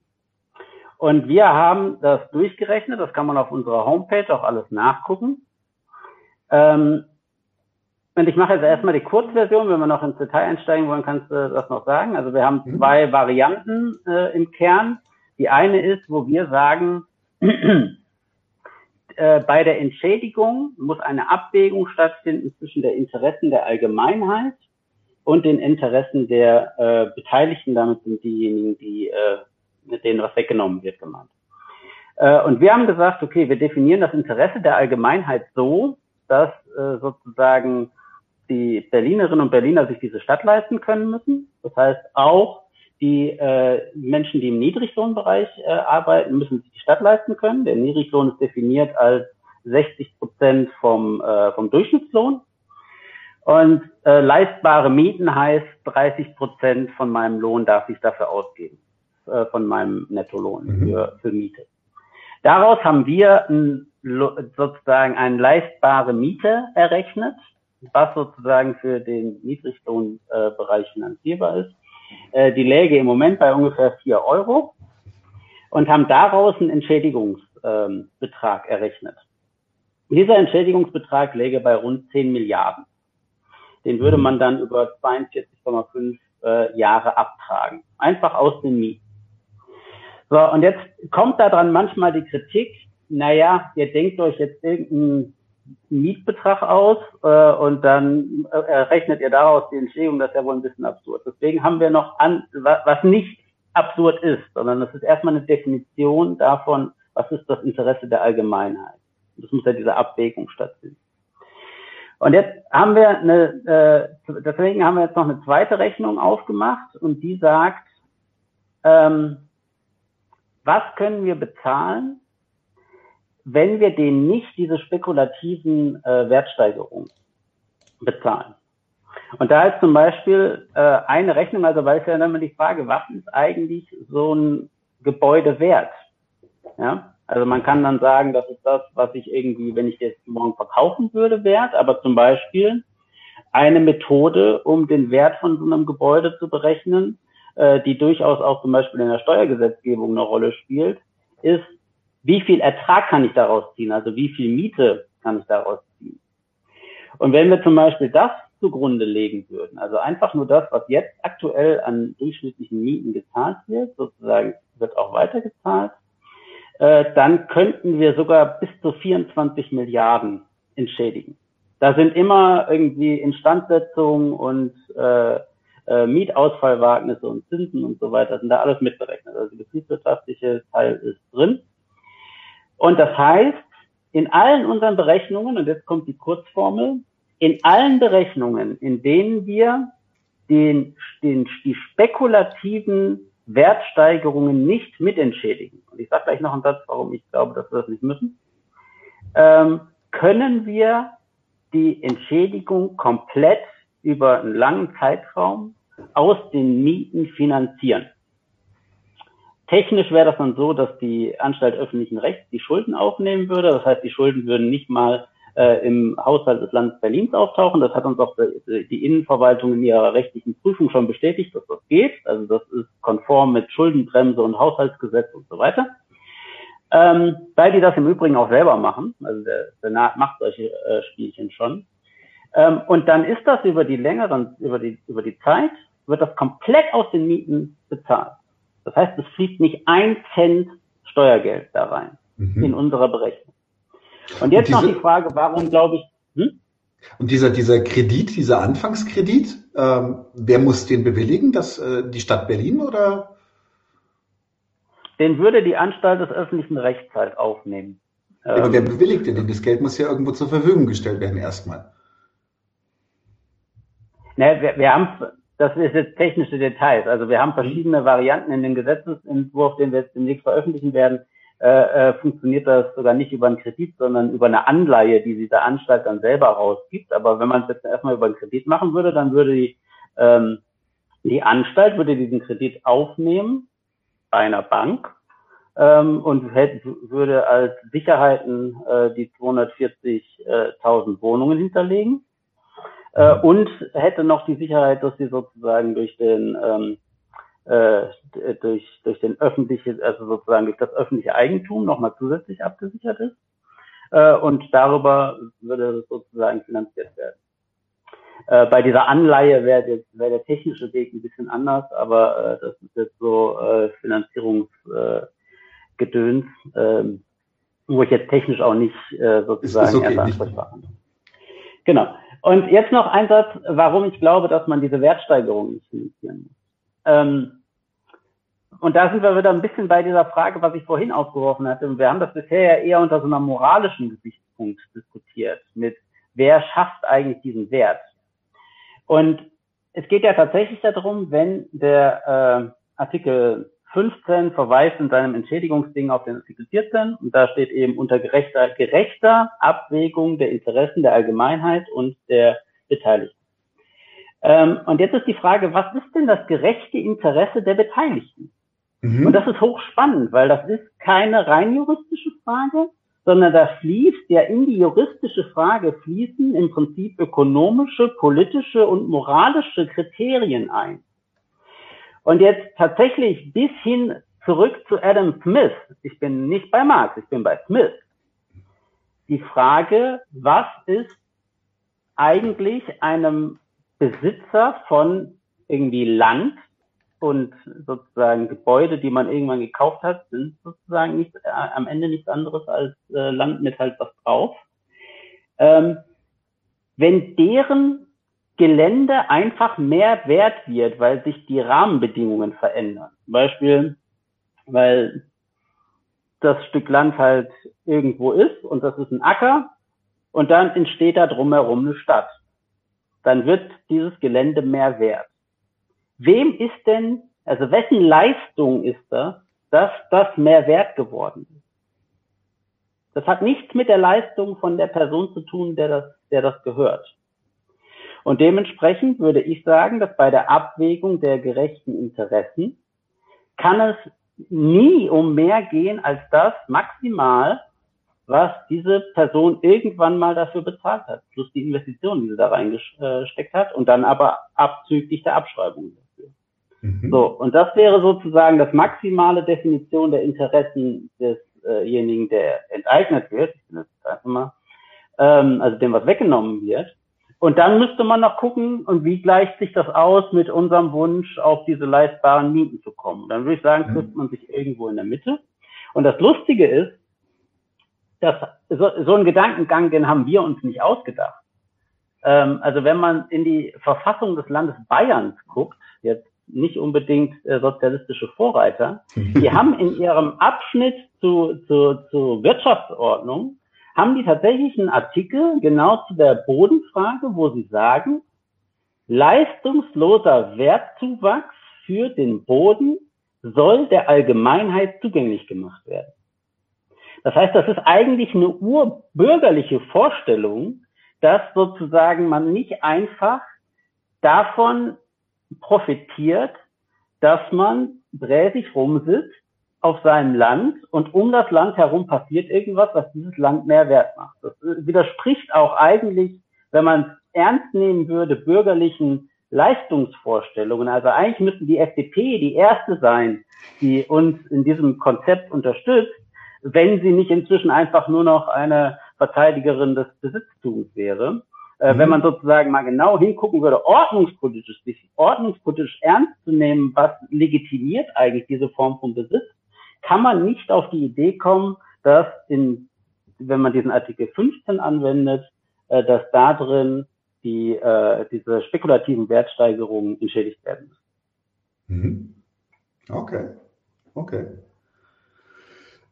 Und wir haben das durchgerechnet, das kann man auf unserer Homepage auch alles nachgucken. Ähm, und ich mache jetzt erstmal die Kurzversion, wenn wir noch ins Detail einsteigen wollen, kannst du das noch sagen. Also wir haben mhm. zwei Varianten äh, im Kern. Die eine ist, wo wir sagen, bei der Entschädigung muss eine Abwägung stattfinden zwischen der Interessen der Allgemeinheit und den Interessen der äh, Beteiligten. Damit sind diejenigen, die äh, mit denen was weggenommen wird, gemeint. Äh, und wir haben gesagt, okay, wir definieren das Interesse der Allgemeinheit so, dass äh, sozusagen die Berlinerinnen und Berliner sich diese Stadt leisten können müssen. Das heißt auch die äh, Menschen, die im Niedriglohnbereich äh, arbeiten, müssen sich die Stadt leisten können. Der Niedriglohn ist definiert als 60 Prozent vom, äh, vom Durchschnittslohn. Und äh, leistbare Mieten heißt 30 Prozent von meinem Lohn darf ich dafür ausgeben, äh, von meinem Nettolohn mhm. für, für Miete. Daraus haben wir ein, sozusagen eine leistbare Miete errechnet, was sozusagen für den Niedriglohnbereich finanzierbar ist. Äh, die läge im Moment bei ungefähr vier Euro und haben daraus einen Entschädigungsbetrag ähm, errechnet. Dieser Entschädigungsbetrag läge bei rund 10 Milliarden. Den würde man dann über 42,5 äh, Jahre abtragen. Einfach aus den Mieten. So, und jetzt kommt daran manchmal die Kritik, naja, ihr denkt euch jetzt irgendeinen Mietbetrag aus äh, und dann äh, rechnet ihr daraus die Entschädigung, das ist ja wohl ein bisschen absurd. Deswegen haben wir noch an, was nicht absurd ist, sondern das ist erstmal eine Definition davon, was ist das Interesse der Allgemeinheit. Das muss ja diese Abwägung stattfinden. Und jetzt haben wir eine, äh, deswegen haben wir jetzt noch eine zweite Rechnung aufgemacht und die sagt, ähm, was können wir bezahlen, wenn wir denen nicht diese spekulativen äh, Wertsteigerungen bezahlen. Und da ist zum Beispiel äh, eine Rechnung, also weil es ja dann immer die Frage, was ist eigentlich so ein Gebäude wert? Ja, also man kann dann sagen, das ist das, was ich irgendwie, wenn ich das morgen verkaufen würde, wert, aber zum Beispiel eine Methode, um den Wert von so einem Gebäude zu berechnen, äh, die durchaus auch zum Beispiel in der Steuergesetzgebung eine Rolle spielt, ist, wie viel Ertrag kann ich daraus ziehen? Also wie viel Miete kann ich daraus ziehen? Und wenn wir zum Beispiel das zugrunde legen würden, also einfach nur das, was jetzt aktuell an durchschnittlichen Mieten gezahlt wird, sozusagen wird auch weitergezahlt, äh, dann könnten wir sogar bis zu 24 Milliarden entschädigen. Da sind immer irgendwie Instandsetzungen und äh, äh, Mietausfallwagnisse und Zinsen und so weiter, sind da alles mitberechnet. Also der betriebswirtschaftliche Teil ist drin. Und das heißt, in allen unseren Berechnungen, und jetzt kommt die Kurzformel, in allen Berechnungen, in denen wir den, den, die spekulativen Wertsteigerungen nicht mitentschädigen, und ich sage gleich noch einen Satz, warum ich glaube, dass wir das nicht müssen, ähm, können wir die Entschädigung komplett über einen langen Zeitraum aus den Mieten finanzieren. Technisch wäre das dann so, dass die Anstalt öffentlichen Rechts die Schulden aufnehmen würde. Das heißt, die Schulden würden nicht mal äh, im Haushalt des Landes Berlins auftauchen. Das hat uns auch die Innenverwaltung in ihrer rechtlichen Prüfung schon bestätigt, dass das geht. Also das ist konform mit Schuldenbremse und Haushaltsgesetz und so weiter. Ähm, weil die das im Übrigen auch selber machen. Also der Senat macht solche äh, Spielchen schon. Ähm, und dann ist das über die längeren, über die, über die Zeit, wird das komplett aus den Mieten bezahlt. Das heißt, es fließt nicht ein Cent Steuergeld da rein mhm. in unserer Berechnung. Und jetzt und diese, noch die Frage, warum glaube ich, hm? Und dieser, dieser Kredit, dieser Anfangskredit, ähm, wer muss den bewilligen? Das, äh, die Stadt Berlin oder? Den würde die Anstalt des öffentlichen Rechts halt aufnehmen. Ja, aber wer ähm, bewilligt denn? Das Geld muss ja irgendwo zur Verfügung gestellt werden erstmal. Ne, wir, wir haben, das ist jetzt technische Details. Also wir haben verschiedene Varianten in dem Gesetzesentwurf, den wir jetzt demnächst veröffentlichen werden. Äh, äh, funktioniert das sogar nicht über einen Kredit, sondern über eine Anleihe, die diese Anstalt dann selber rausgibt. Aber wenn man es jetzt erstmal über einen Kredit machen würde, dann würde die, ähm, die Anstalt würde diesen Kredit aufnehmen bei einer Bank ähm, und hätte, würde als Sicherheiten äh, die 240.000 Wohnungen hinterlegen äh, und hätte noch die Sicherheit, dass sie sozusagen durch den ähm, äh, durch, durch den öffentlichen, also sozusagen durch das öffentliche Eigentum nochmal zusätzlich abgesichert ist. Äh, und darüber würde es sozusagen finanziert werden. Äh, bei dieser Anleihe wäre der, wär der technische Weg ein bisschen anders, aber äh, das ist jetzt so äh, Finanzierungsgedöns, äh, äh, wo ich jetzt technisch auch nicht äh, sozusagen okay, erst ansprechbar bin. Genau. Und jetzt noch ein Satz, warum ich glaube, dass man diese Wertsteigerung nicht finanzieren muss. Ähm, und da sind wir wieder ein bisschen bei dieser Frage, was ich vorhin aufgeworfen hatte. wir haben das bisher ja eher unter so einer moralischen Gesichtspunkt diskutiert, mit wer schafft eigentlich diesen Wert. Und es geht ja tatsächlich darum, wenn der äh, Artikel 15 verweist in seinem Entschädigungsding auf den Artikel 14 und da steht eben unter gerechter, gerechter Abwägung der Interessen der Allgemeinheit und der Beteiligten. Ähm, und jetzt ist die Frage, was ist denn das gerechte Interesse der Beteiligten? Mhm. Und das ist hochspannend, weil das ist keine rein juristische Frage, sondern da fließt ja in die juristische Frage fließen im Prinzip ökonomische, politische und moralische Kriterien ein. Und jetzt tatsächlich bis hin zurück zu Adam Smith. Ich bin nicht bei Marx, ich bin bei Smith. Die Frage, was ist eigentlich einem Besitzer von irgendwie Land und sozusagen Gebäude, die man irgendwann gekauft hat, sind sozusagen nicht, äh, am Ende nichts anderes als äh, Land mit halt was drauf. Ähm, wenn deren Gelände einfach mehr wert wird, weil sich die Rahmenbedingungen verändern. Zum Beispiel, weil das Stück Land halt irgendwo ist und das ist ein Acker und dann entsteht da drumherum eine Stadt. Dann wird dieses Gelände mehr wert. Wem ist denn, also wessen Leistung ist das, dass das mehr wert geworden ist? Das hat nichts mit der Leistung von der Person zu tun, der das, der das gehört. Und dementsprechend würde ich sagen, dass bei der Abwägung der gerechten Interessen kann es nie um mehr gehen als das maximal, was diese Person irgendwann mal dafür bezahlt hat, plus die Investition, die sie da reingesteckt hat und dann aber abzüglich der Abschreibung dafür. Mhm. So, und das wäre sozusagen das maximale Definition der Interessen desjenigen, der enteignet wird. Ich bin jetzt einfach mal, ähm, also dem was weggenommen wird. Und dann müsste man noch gucken, und wie gleicht sich das aus mit unserem Wunsch, auf diese leistbaren Mieten zu kommen. Dann würde ich sagen, mhm. trifft man sich irgendwo in der Mitte. Und das Lustige ist, dass so, so ein Gedankengang, den haben wir uns nicht ausgedacht. Ähm, also wenn man in die Verfassung des Landes Bayerns guckt, jetzt nicht unbedingt äh, sozialistische Vorreiter, die haben in ihrem Abschnitt zu, zu, zu Wirtschaftsordnung haben die tatsächlich einen Artikel genau zu der Bodenfrage, wo sie sagen, leistungsloser Wertzuwachs für den Boden soll der Allgemeinheit zugänglich gemacht werden. Das heißt, das ist eigentlich eine urbürgerliche Vorstellung, dass sozusagen man nicht einfach davon profitiert, dass man bräsig rumsitzt auf seinem Land und um das Land herum passiert irgendwas, was dieses Land mehr wert macht. Das widerspricht auch eigentlich, wenn man es ernst nehmen würde, bürgerlichen Leistungsvorstellungen. Also eigentlich müsste die FDP die erste sein, die uns in diesem Konzept unterstützt, wenn sie nicht inzwischen einfach nur noch eine Verteidigerin des Besitztums wäre. Äh, mhm. Wenn man sozusagen mal genau hingucken würde, ordnungspolitisch, sich ordnungspolitisch ernst zu nehmen, was legitimiert eigentlich diese Form von Besitz, kann man nicht auf die Idee kommen, dass in, wenn man diesen Artikel 15 anwendet, äh, dass da drin die, äh, diese spekulativen Wertsteigerungen entschädigt werden müssen. Mhm. Okay, okay.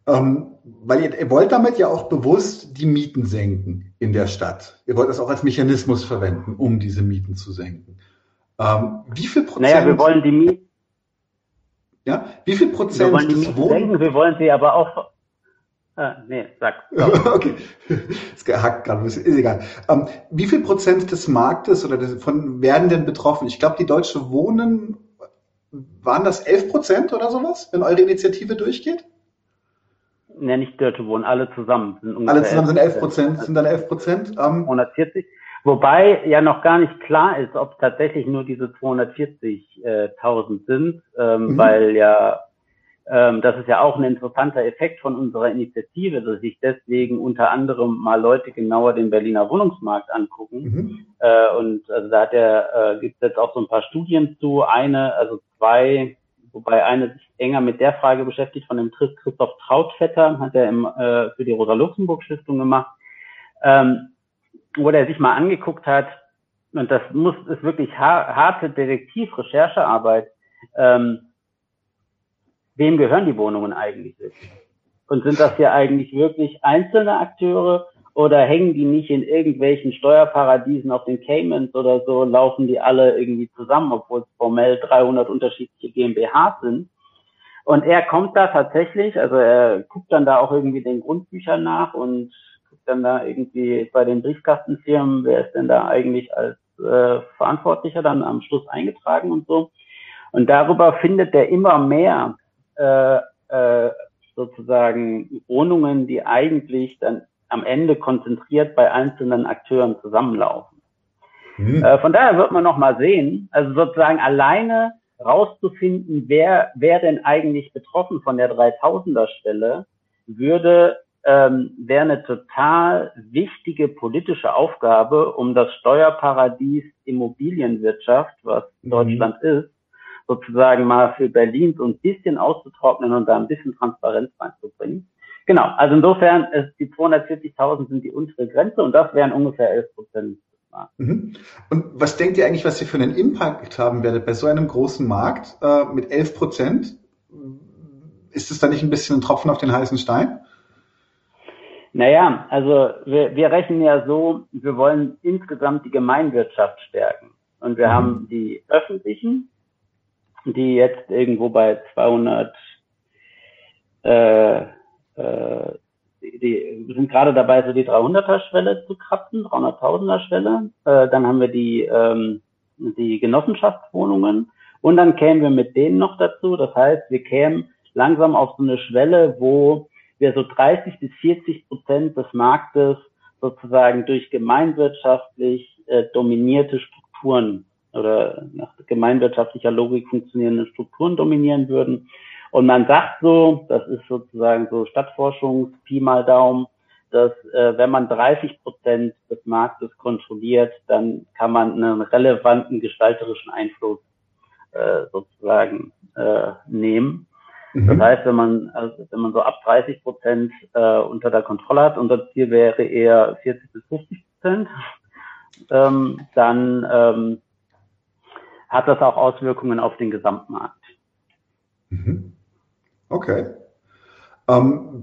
Ähm, weil ihr, ihr, wollt damit ja auch bewusst die Mieten senken in der Stadt. Ihr wollt das auch als Mechanismus verwenden, um diese Mieten zu senken. Ähm, wie viel Prozent? Naja, wir wollen die Mieten ja? Wie viel Prozent wir wollen des Wohnens... wir wollen sie aber auch... Ah, nee, sag. okay, ist gehackt gerade, ist egal. Ähm, wie viel Prozent des Marktes oder von werden denn betroffen? Ich glaube, die Deutsche Wohnen, waren das 11 Prozent oder sowas, wenn eure Initiative durchgeht? Ne, nicht Deutsche Wohnen, alle zusammen sind Alle zusammen sind 11 Prozent, sind dann 11 Prozent. Ähm, 140. Wobei ja noch gar nicht klar ist, ob tatsächlich nur diese 240.000 sind, ähm, mhm. weil ja ähm, das ist ja auch ein interessanter Effekt von unserer Initiative, dass sich deswegen unter anderem mal Leute genauer den Berliner Wohnungsmarkt angucken. Mhm. Äh, und also da hat er, äh, gibt es jetzt auch so ein paar Studien zu, eine, also zwei, wobei eine sich enger mit der Frage beschäftigt, von dem Christoph Trautvetter, hat er im, äh, für die Rosa-Luxemburg-Stiftung gemacht. Ähm, wo der sich mal angeguckt hat, und das muss, ist wirklich harte Detektiv-Recherchearbeit, ähm, wem gehören die Wohnungen eigentlich wirklich? Und sind das hier eigentlich wirklich einzelne Akteure oder hängen die nicht in irgendwelchen Steuerparadiesen auf den Caymans oder so, laufen die alle irgendwie zusammen, obwohl es formell 300 unterschiedliche GmbHs sind? Und er kommt da tatsächlich, also er guckt dann da auch irgendwie den Grundbüchern nach und dann da irgendwie bei den Briefkastenfirmen, wer ist denn da eigentlich als äh, Verantwortlicher dann am Schluss eingetragen und so. Und darüber findet er immer mehr äh, äh, sozusagen Wohnungen, die eigentlich dann am Ende konzentriert bei einzelnen Akteuren zusammenlaufen. Mhm. Äh, von daher wird man noch mal sehen, also sozusagen alleine rauszufinden, wer, wer denn eigentlich betroffen von der 3000er Stelle, würde ähm, wäre eine total wichtige politische Aufgabe, um das Steuerparadies Immobilienwirtschaft, was mhm. Deutschland ist, sozusagen mal für Berlin so ein bisschen auszutrocknen und da ein bisschen Transparenz reinzubringen. Genau, also insofern ist die 240.000 sind die untere Grenze und das wären ungefähr 11 Prozent. Mhm. Und was denkt ihr eigentlich, was ihr für einen Impact haben werdet bei so einem großen Markt äh, mit 11 Prozent? Ist es da nicht ein bisschen ein Tropfen auf den heißen Stein? Naja, also wir, wir rechnen ja so, wir wollen insgesamt die Gemeinwirtschaft stärken. Und wir mhm. haben die öffentlichen, die jetzt irgendwo bei 200, äh, äh, die, die, sind gerade dabei, so die 300er-Schwelle zu kratzen, 300.000er-Schwelle. Äh, dann haben wir die, ähm, die Genossenschaftswohnungen und dann kämen wir mit denen noch dazu. Das heißt, wir kämen langsam auf so eine Schwelle, wo wir so 30 bis 40 Prozent des Marktes sozusagen durch gemeinwirtschaftlich äh, dominierte Strukturen oder nach gemeinwirtschaftlicher Logik funktionierende Strukturen dominieren würden. Und man sagt so, das ist sozusagen so Stadtforschung, Pi mal Daumen, dass äh, wenn man 30 Prozent des Marktes kontrolliert, dann kann man einen relevanten gestalterischen Einfluss äh, sozusagen äh, nehmen. Mhm. Das heißt, wenn man, also wenn man so ab 30 Prozent äh, unter der Kontrolle hat, unser Ziel wäre eher 40 bis 50 Prozent, ähm, dann ähm, hat das auch Auswirkungen auf den Gesamtmarkt. Mhm. Okay. Ähm,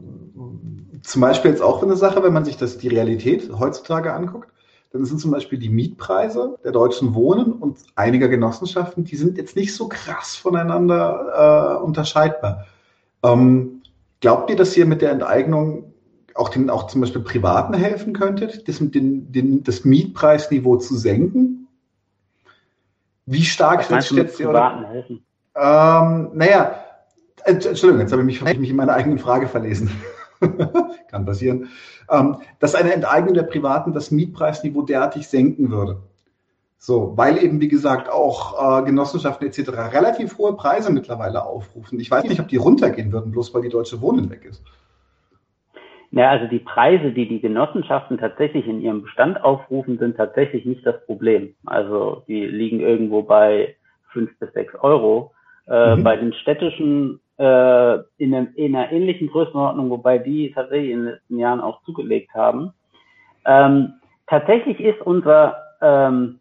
zum Beispiel jetzt auch eine Sache, wenn man sich das die Realität heutzutage anguckt, dann sind zum Beispiel die Mietpreise der Deutschen Wohnen und einiger Genossenschaften, die sind jetzt nicht so krass voneinander äh, unterscheidbar. Ähm, glaubt ihr, dass ihr mit der Enteignung auch, den, auch zum Beispiel Privaten helfen könntet, das, den, den, das Mietpreisniveau zu senken? Wie stark Was meinst du Privaten helfen? Ähm, naja, Entschuldigung, jetzt habe ich mich, mich in meiner eigenen Frage verlesen. Kann passieren. Ähm, dass eine Enteignung der Privaten das Mietpreisniveau derartig senken würde. So, weil eben, wie gesagt, auch äh, Genossenschaften etc. relativ hohe Preise mittlerweile aufrufen. Ich weiß nicht, ob die runtergehen würden, bloß weil die Deutsche Wohnen weg ist. Ja, also die Preise, die die Genossenschaften tatsächlich in ihrem Bestand aufrufen, sind tatsächlich nicht das Problem. Also die liegen irgendwo bei fünf bis sechs Euro. Äh, mhm. Bei den städtischen äh, in, einem, in, einer ähnlichen Größenordnung, wobei die tatsächlich in den letzten Jahren auch zugelegt haben. Ähm, tatsächlich ist unser, ähm,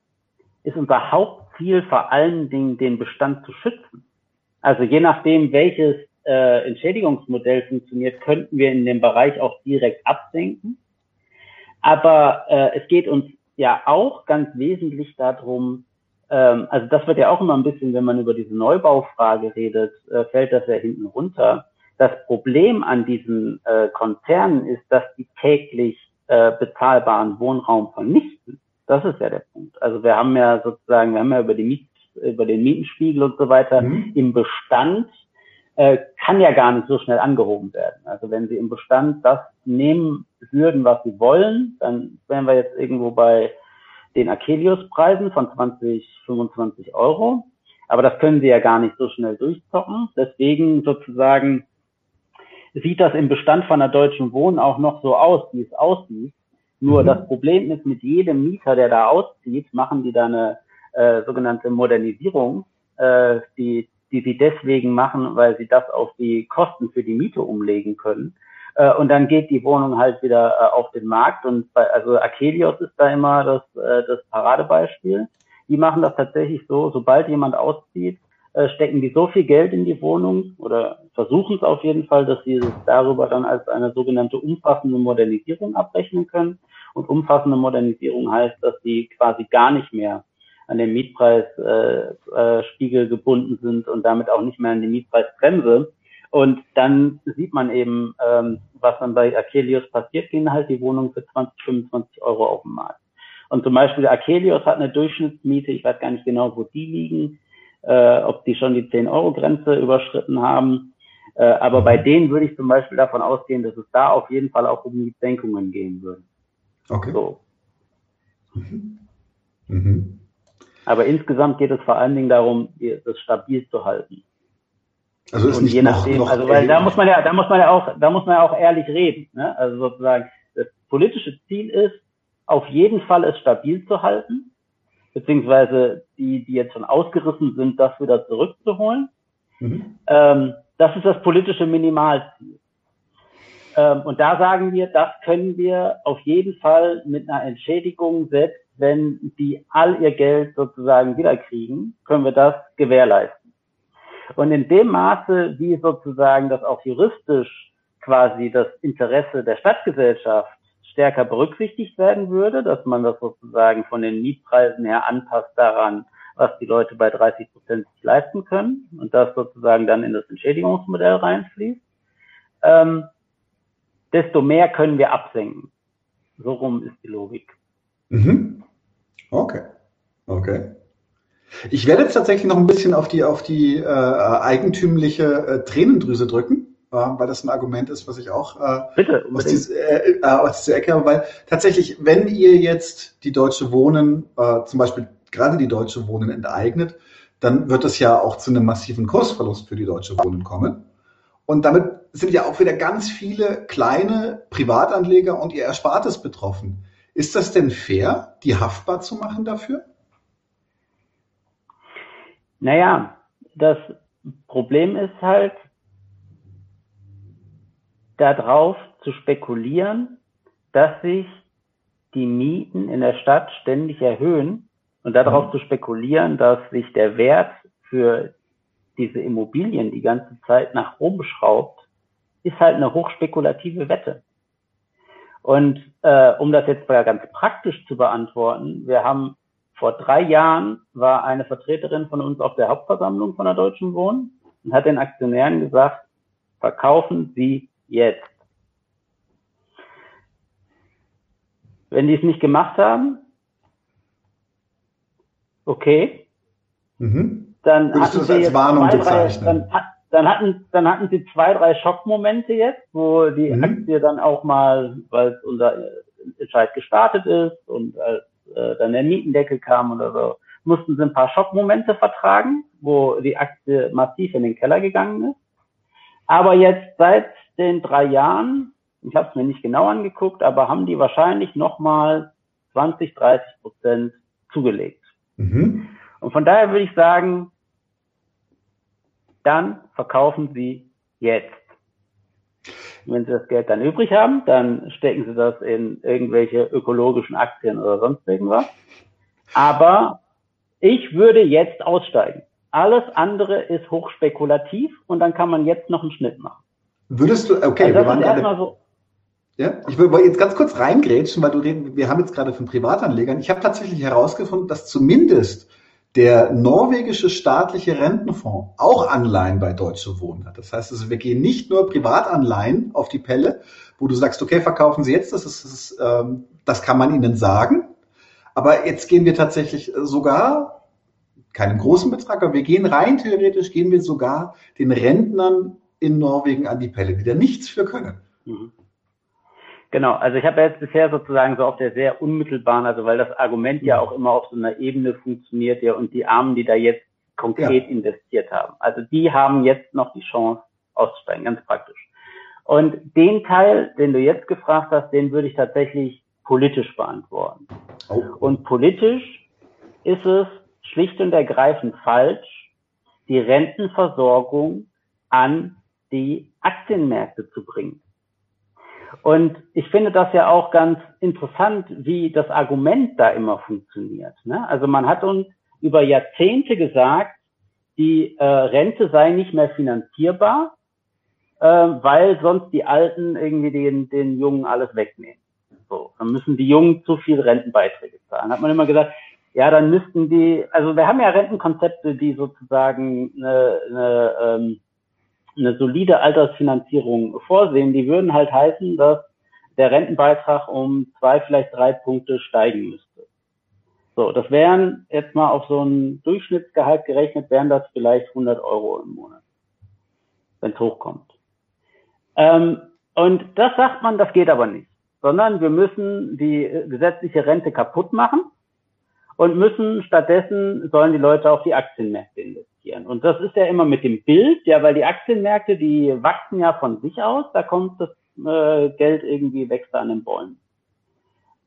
ist unser Hauptziel vor allen Dingen, den Bestand zu schützen. Also je nachdem, welches äh, Entschädigungsmodell funktioniert, könnten wir in dem Bereich auch direkt absenken. Aber äh, es geht uns ja auch ganz wesentlich darum, ähm, also das wird ja auch immer ein bisschen, wenn man über diese Neubaufrage redet, äh, fällt das ja hinten runter. Das Problem an diesen äh, Konzernen ist, dass die täglich äh, bezahlbaren Wohnraum vernichten. Das ist ja der Punkt. Also wir haben ja sozusagen, wir haben ja über, die Miet, über den Mietenspiegel und so weiter mhm. im Bestand äh, kann ja gar nicht so schnell angehoben werden. Also wenn Sie im Bestand das nehmen würden, was Sie wollen, dann wären wir jetzt irgendwo bei den Akelius-Preisen von 20, 25 Euro. Aber das können sie ja gar nicht so schnell durchzocken. Deswegen sozusagen sieht das im Bestand von der Deutschen Wohnen auch noch so aus, wie es aussieht. Nur mhm. das Problem ist, mit jedem Mieter, der da auszieht, machen die da eine äh, sogenannte Modernisierung, äh, die, die sie deswegen machen, weil sie das auf die Kosten für die Miete umlegen können. Äh, und dann geht die Wohnung halt wieder äh, auf den Markt. Und bei, also Akelios ist da immer das, äh, das Paradebeispiel. Die machen das tatsächlich so, sobald jemand auszieht, äh, stecken die so viel Geld in die Wohnung oder versuchen es auf jeden Fall, dass sie es darüber dann als eine sogenannte umfassende Modernisierung abrechnen können. Und umfassende Modernisierung heißt, dass sie quasi gar nicht mehr an den Mietpreisspiegel äh, äh, gebunden sind und damit auch nicht mehr an die Mietpreisbremse. Und dann sieht man eben, ähm, was dann bei Akelios passiert, gehen halt die Wohnungen für 20, 25 Euro auf den Markt. Und zum Beispiel Akelios hat eine Durchschnittsmiete, ich weiß gar nicht genau, wo die liegen, äh, ob die schon die 10-Euro-Grenze überschritten haben. Äh, aber bei denen würde ich zum Beispiel davon ausgehen, dass es da auf jeden Fall auch um Mietsenkungen gehen würde. Okay. So. Mhm. Mhm. Aber insgesamt geht es vor allen Dingen darum, das stabil zu halten. Also ist und nicht je nachdem, noch, noch also weil da muss man ja, da muss man ja auch, da muss man ja auch ehrlich reden. Ne? Also sozusagen, das politische Ziel ist, auf jeden Fall es stabil zu halten, beziehungsweise die, die jetzt schon ausgerissen sind, das wieder zurückzuholen. Mhm. Ähm, das ist das politische Minimalziel. Ähm, und da sagen wir, das können wir auf jeden Fall mit einer Entschädigung, selbst wenn die all ihr Geld sozusagen wiederkriegen, können wir das gewährleisten. Und in dem Maße, wie sozusagen das auch juristisch quasi das Interesse der Stadtgesellschaft stärker berücksichtigt werden würde, dass man das sozusagen von den Mietpreisen her anpasst daran, was die Leute bei 30 Prozent sich leisten können und das sozusagen dann in das Entschädigungsmodell reinfließt, ähm, desto mehr können wir absenken. So rum ist die Logik. Mhm. Okay. Okay. Ich werde jetzt tatsächlich noch ein bisschen auf die, auf die äh, eigentümliche äh, Tränendrüse drücken, äh, weil das ein Argument ist, was ich auch äh, Bitte, aus, dies, äh, äh, aus dieser Ecke habe. Weil tatsächlich, wenn ihr jetzt die Deutsche Wohnen, äh, zum Beispiel gerade die Deutsche Wohnen enteignet, dann wird es ja auch zu einem massiven Kursverlust für die Deutsche Wohnen kommen. Und damit sind ja auch wieder ganz viele kleine Privatanleger und ihr Erspartes betroffen. Ist das denn fair, die haftbar zu machen dafür? Naja, das Problem ist halt, darauf zu spekulieren, dass sich die Mieten in der Stadt ständig erhöhen und darauf mhm. zu spekulieren, dass sich der Wert für diese Immobilien die ganze Zeit nach oben schraubt, ist halt eine hochspekulative Wette. Und äh, um das jetzt mal ganz praktisch zu beantworten, wir haben vor drei Jahren war eine Vertreterin von uns auf der Hauptversammlung von der Deutschen Wohnen und hat den Aktionären gesagt, verkaufen Sie jetzt. Wenn die es nicht gemacht haben, okay, mhm. dann hatten sie jetzt Warnung zwei, drei, dann, dann, hatten, dann hatten sie zwei, drei Schockmomente jetzt, wo die mhm. Aktie dann auch mal, weil unser Entscheid gestartet ist und als äh, dann der Mietendeckel kam oder so, mussten sie ein paar Schockmomente vertragen, wo die Aktie massiv in den Keller gegangen ist. Aber jetzt seit den drei Jahren, ich habe es mir nicht genau angeguckt, aber haben die wahrscheinlich nochmal 20, 30 Prozent zugelegt. Mhm. Und von daher würde ich sagen, dann verkaufen Sie jetzt. Wenn Sie das Geld dann übrig haben, dann stecken Sie das in irgendwelche ökologischen Aktien oder sonst irgendwas. Aber ich würde jetzt aussteigen. Alles andere ist hochspekulativ und dann kann man jetzt noch einen Schnitt machen. Würdest du, okay, also wir waren gerade, so. Ja, ich will jetzt ganz kurz reingrätschen, weil du reden, wir haben jetzt gerade von Privatanlegern. Ich habe tatsächlich herausgefunden, dass zumindest der norwegische staatliche Rentenfonds auch Anleihen bei Deutsche Wohnen hat. Das heißt, also wir gehen nicht nur Privatanleihen auf die Pelle, wo du sagst, okay, verkaufen Sie jetzt, das, ist, das, ist, ähm, das kann man Ihnen sagen. Aber jetzt gehen wir tatsächlich sogar, keinen großen Betrag, aber wir gehen rein theoretisch, gehen wir sogar den Rentnern in Norwegen an die Pelle, die da nichts für können. Mhm. Genau, also ich habe jetzt bisher sozusagen so auf der sehr unmittelbaren, also weil das Argument ja auch immer auf so einer Ebene funktioniert ja und die Armen, die da jetzt konkret ja. investiert haben. Also die haben jetzt noch die Chance auszusteigen, ganz praktisch. Und den Teil, den du jetzt gefragt hast, den würde ich tatsächlich politisch beantworten. Oh. Und politisch ist es schlicht und ergreifend falsch, die Rentenversorgung an die Aktienmärkte zu bringen. Und ich finde das ja auch ganz interessant, wie das Argument da immer funktioniert. Ne? Also man hat uns über Jahrzehnte gesagt, die äh, Rente sei nicht mehr finanzierbar, äh, weil sonst die Alten irgendwie den, den Jungen alles wegnehmen. So, dann müssen die Jungen zu viel Rentenbeiträge zahlen. Hat man immer gesagt, ja, dann müssten die, also wir haben ja Rentenkonzepte, die sozusagen eine, eine ähm, eine solide Altersfinanzierung vorsehen, die würden halt heißen, dass der Rentenbeitrag um zwei, vielleicht drei Punkte steigen müsste. So, das wären jetzt mal auf so ein Durchschnittsgehalt gerechnet, wären das vielleicht 100 Euro im Monat, wenn es hochkommt. Ähm, und das sagt man, das geht aber nicht, sondern wir müssen die gesetzliche Rente kaputt machen und müssen stattdessen sollen die Leute auf die Aktienmärkte investieren. Und das ist ja immer mit dem Bild, ja, weil die Aktienmärkte, die wachsen ja von sich aus, da kommt das äh, Geld irgendwie wächst an den Bäumen.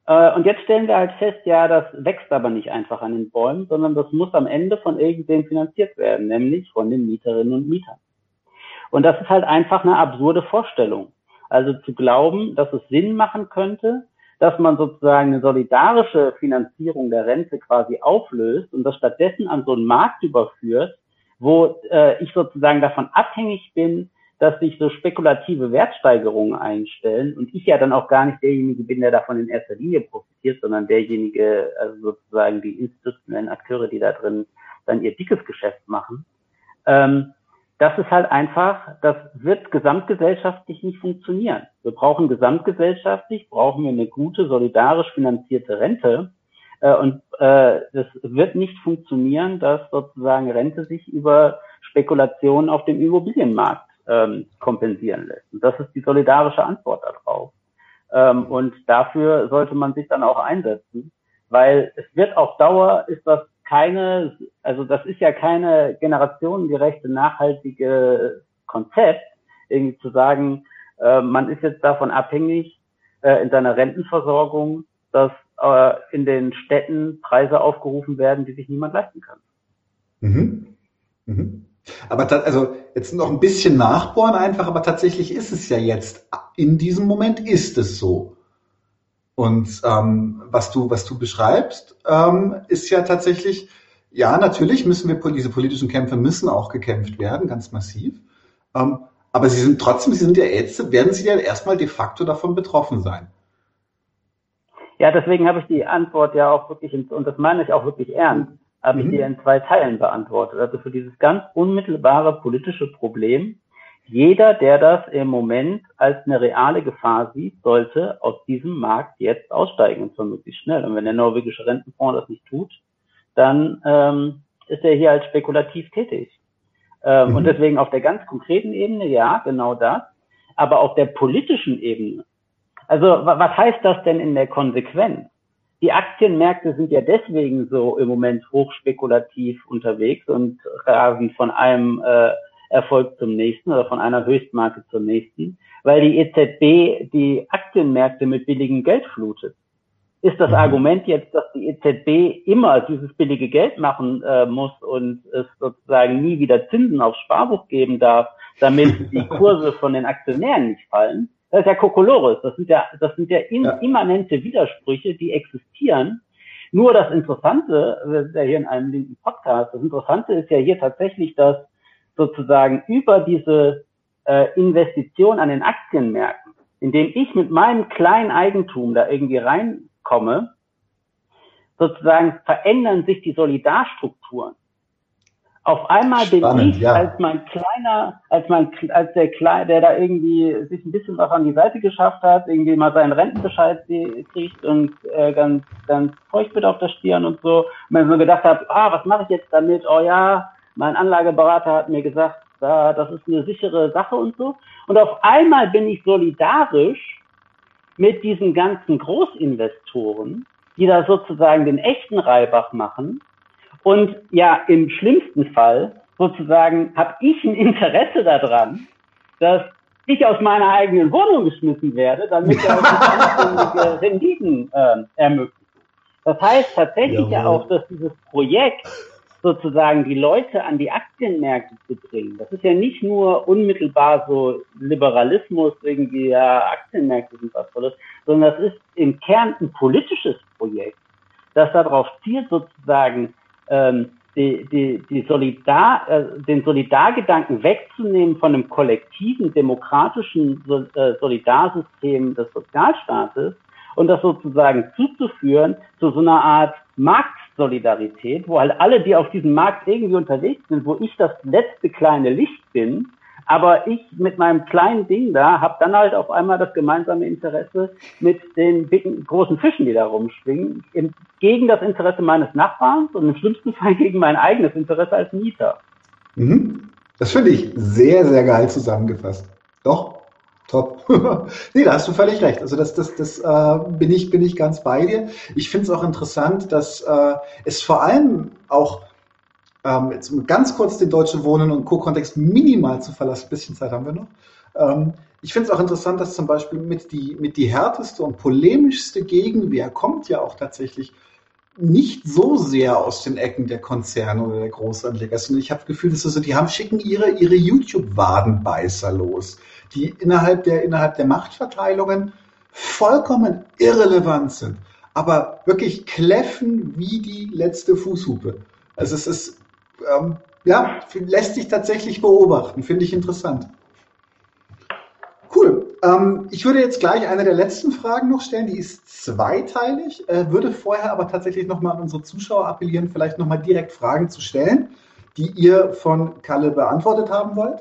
Äh, und jetzt stellen wir halt fest, ja, das wächst aber nicht einfach an den Bäumen, sondern das muss am Ende von irgendwem finanziert werden, nämlich von den Mieterinnen und Mietern. Und das ist halt einfach eine absurde Vorstellung. Also zu glauben, dass es Sinn machen könnte, dass man sozusagen eine solidarische Finanzierung der Rente quasi auflöst und das stattdessen an so einen Markt überführt, wo äh, ich sozusagen davon abhängig bin, dass sich so spekulative Wertsteigerungen einstellen und ich ja dann auch gar nicht derjenige bin, der davon in erster Linie profitiert, sondern derjenige, also sozusagen die institutionellen Akteure, die da drin dann ihr dickes Geschäft machen. Ähm, das ist halt einfach, das wird gesamtgesellschaftlich nicht funktionieren. Wir brauchen gesamtgesellschaftlich, brauchen wir eine gute, solidarisch finanzierte Rente. Äh, und äh, das wird nicht funktionieren, dass sozusagen Rente sich über Spekulationen auf dem Immobilienmarkt ähm, kompensieren lässt. Und das ist die solidarische Antwort darauf. Ähm, und dafür sollte man sich dann auch einsetzen, weil es wird auf Dauer ist das keine, also das ist ja keine generationengerechte, nachhaltige Konzept, irgendwie zu sagen, äh, man ist jetzt davon abhängig äh, in seiner Rentenversorgung, dass äh, in den Städten Preise aufgerufen werden, die sich niemand leisten kann. Mhm. Mhm. Aber also jetzt noch ein bisschen nachbohren einfach, aber tatsächlich ist es ja jetzt, in diesem Moment ist es so. Und ähm, was du, was du beschreibst, ähm, ist ja tatsächlich, ja, natürlich müssen wir diese politischen Kämpfe müssen auch gekämpft werden, ganz massiv. Ähm, aber sie sind trotzdem, sie sind ja jetzt, werden sie ja erstmal de facto davon betroffen sein. Ja, deswegen habe ich die Antwort ja auch wirklich, und das meine ich auch wirklich ernst, habe mhm. ich dir in zwei Teilen beantwortet. Also für dieses ganz unmittelbare politische Problem jeder, der das im Moment als eine reale Gefahr sieht, sollte aus diesem Markt jetzt aussteigen und zwar möglichst schnell. Und wenn der norwegische Rentenfonds das nicht tut, dann ähm, ist er hier als spekulativ tätig. Ähm, mhm. Und deswegen auf der ganz konkreten Ebene, ja, genau das. Aber auf der politischen Ebene, also was heißt das denn in der Konsequenz? Die Aktienmärkte sind ja deswegen so im Moment hochspekulativ unterwegs und rasen von einem äh, Erfolg zum nächsten oder von einer Höchstmarke zur nächsten, weil die EZB die Aktienmärkte mit billigem Geld flutet. Ist das mhm. Argument jetzt, dass die EZB immer dieses billige Geld machen äh, muss und es sozusagen nie wieder Zinsen aufs Sparbuch geben darf, damit die Kurse von den Aktionären nicht fallen? Das ist ja Kokolores. Das sind ja, das sind ja, in, ja. immanente Widersprüche, die existieren. Nur das Interessante, wir sind ja hier in einem linken Podcast, das Interessante ist ja hier tatsächlich, dass sozusagen über diese äh, Investition an den Aktienmärkten, indem ich mit meinem kleinen Eigentum da irgendwie reinkomme, sozusagen verändern sich die Solidarstrukturen. Auf einmal Spannend, bin ich ja. als mein kleiner, als mein, als der Kleine, der da irgendwie sich ein bisschen was an die Seite geschafft hat, irgendwie mal seinen Rentenbescheid kriegt und äh, ganz, ganz feucht wird auf der Stirn und so. Und man so gedacht hat, ah, was mache ich jetzt damit? Oh ja, mein Anlageberater hat mir gesagt, ja, das ist eine sichere Sache und so. Und auf einmal bin ich solidarisch mit diesen ganzen Großinvestoren, die da sozusagen den echten Reibach machen. Und ja, im schlimmsten Fall sozusagen habe ich ein Interesse daran, dass ich aus meiner eigenen Wohnung geschmissen werde, damit er Renditen äh, ermöglicht. Das heißt tatsächlich ja auch, dass dieses Projekt sozusagen die Leute an die Aktienmärkte zu bringen. Das ist ja nicht nur unmittelbar so Liberalismus, irgendwie, ja, Aktienmärkte sind was Tolles, sondern das ist im Kern ein politisches Projekt, das darauf zielt, sozusagen ähm, die, die, die Solidar, äh, den Solidargedanken wegzunehmen von einem kollektiven, demokratischen äh, Solidarsystem des Sozialstaates und das sozusagen zuzuführen zu so einer Art Marktsolidarität, wo halt alle, die auf diesem Markt irgendwie unterwegs sind, wo ich das letzte kleine Licht bin, aber ich mit meinem kleinen Ding da habe dann halt auf einmal das gemeinsame Interesse mit den dicken, großen Fischen, die da rumschwingen, gegen das Interesse meines Nachbarns und im schlimmsten Fall gegen mein eigenes Interesse als Mieter. Mhm. Das finde ich sehr, sehr geil zusammengefasst. Doch, Top. nee, da hast du völlig recht. Also das, das, das äh, bin ich, bin ich ganz bei dir. Ich finde es auch interessant, dass äh, es vor allem auch ähm, jetzt um ganz kurz den deutschen Wohnen und Co-Kontext minimal zu verlassen, ein bisschen Zeit haben wir noch. Ähm, ich finde es auch interessant, dass zum Beispiel mit die, mit die härteste und polemischste Gegenwehr kommt ja auch tatsächlich nicht so sehr aus den Ecken der Konzerne oder der Großanleger, sondern ich habe das Gefühl, dass also, die haben schicken ihre, ihre YouTube-Wadenbeißer los die innerhalb der, innerhalb der Machtverteilungen vollkommen irrelevant sind, aber wirklich kläffen wie die letzte Fußhupe. Also es ist, ähm, ja, lässt sich tatsächlich beobachten, finde ich interessant. Cool. Ähm, ich würde jetzt gleich eine der letzten Fragen noch stellen, die ist zweiteilig, äh, würde vorher aber tatsächlich nochmal an unsere Zuschauer appellieren, vielleicht nochmal direkt Fragen zu stellen. die ihr von Kalle beantwortet haben wollt.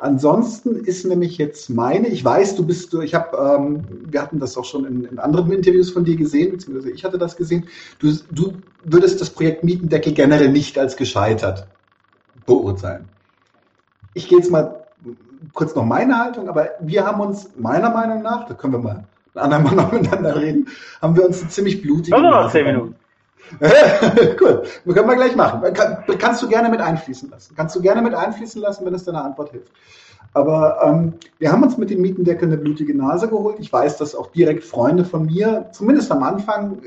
Ansonsten ist nämlich jetzt meine, ich weiß, du bist, ich habe, ähm, wir hatten das auch schon in, in, anderen Interviews von dir gesehen, beziehungsweise ich hatte das gesehen, du, du würdest das Projekt Mietendeckel generell nicht als gescheitert beurteilen. Ich gehe jetzt mal kurz noch meine Haltung, aber wir haben uns meiner Meinung nach, da können wir mal ein andermal noch miteinander reden, haben wir uns ziemlich blutige also noch zehn Minuten. cool, können wir gleich machen. Kann, kannst du gerne mit einfließen lassen. Kannst du gerne mit einfließen lassen, wenn es deine Antwort hilft. Aber ähm, wir haben uns mit dem Mietendeckel eine blutige Nase geholt. Ich weiß, dass auch direkt Freunde von mir, zumindest am Anfang,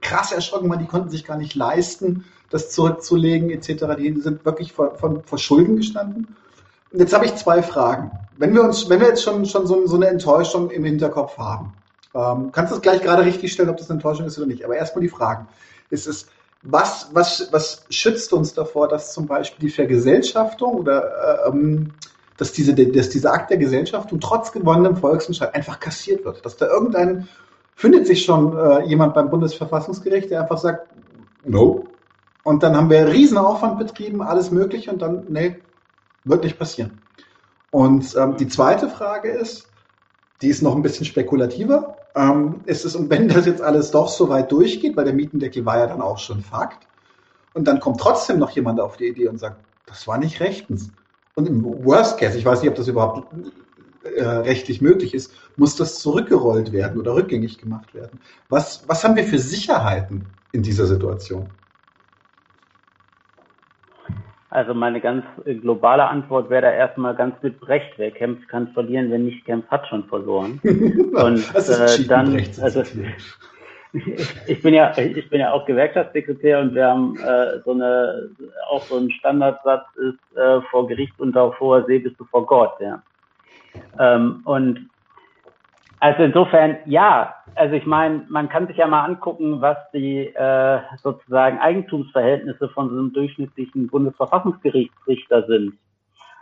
krass erschrocken waren, die konnten sich gar nicht leisten, das zurückzulegen etc. Die sind wirklich vor, vor, vor Schulden gestanden. Und jetzt habe ich zwei Fragen. Wenn wir uns, wenn wir jetzt schon, schon so, so eine Enttäuschung im Hinterkopf haben, ähm, kannst du es gleich gerade richtig stellen, ob das eine Enttäuschung ist oder nicht. Aber erstmal die Fragen. Ist es, was, was, was schützt uns davor, dass zum Beispiel die Vergesellschaftung oder ähm, dass, diese, dass dieser Akt der Gesellschaftung trotz gewonnenem Volksentscheid einfach kassiert wird? Dass da irgendein, findet sich schon äh, jemand beim Bundesverfassungsgericht, der einfach sagt, no. Und dann haben wir riesen Aufwand betrieben, alles mögliche und dann, nee, wird nicht passieren. Und ähm, die zweite Frage ist, die ist noch ein bisschen spekulativer. Ähm, ist es, und wenn das jetzt alles doch so weit durchgeht, weil der Mietendeckel war ja dann auch schon Fakt, und dann kommt trotzdem noch jemand auf die Idee und sagt, das war nicht rechtens. Und im Worst Case, ich weiß nicht, ob das überhaupt äh, rechtlich möglich ist, muss das zurückgerollt werden oder rückgängig gemacht werden. Was, was haben wir für Sicherheiten in dieser Situation? Also meine ganz äh, globale Antwort wäre da erstmal ganz mit Brecht. Wer kämpft, kann verlieren, wer nicht kämpft, hat schon verloren. Und äh, dann, also ich bin ja, ich bin ja auch Gewerkschaftssekretär und wir haben äh, so eine, auch so ein Standardsatz ist äh, vor Gericht und auf hoher See bist du vor Gott, ja. Ähm, und also insofern, ja, also ich meine, man kann sich ja mal angucken, was die äh, sozusagen Eigentumsverhältnisse von so einem durchschnittlichen Bundesverfassungsgerichtsrichter sind.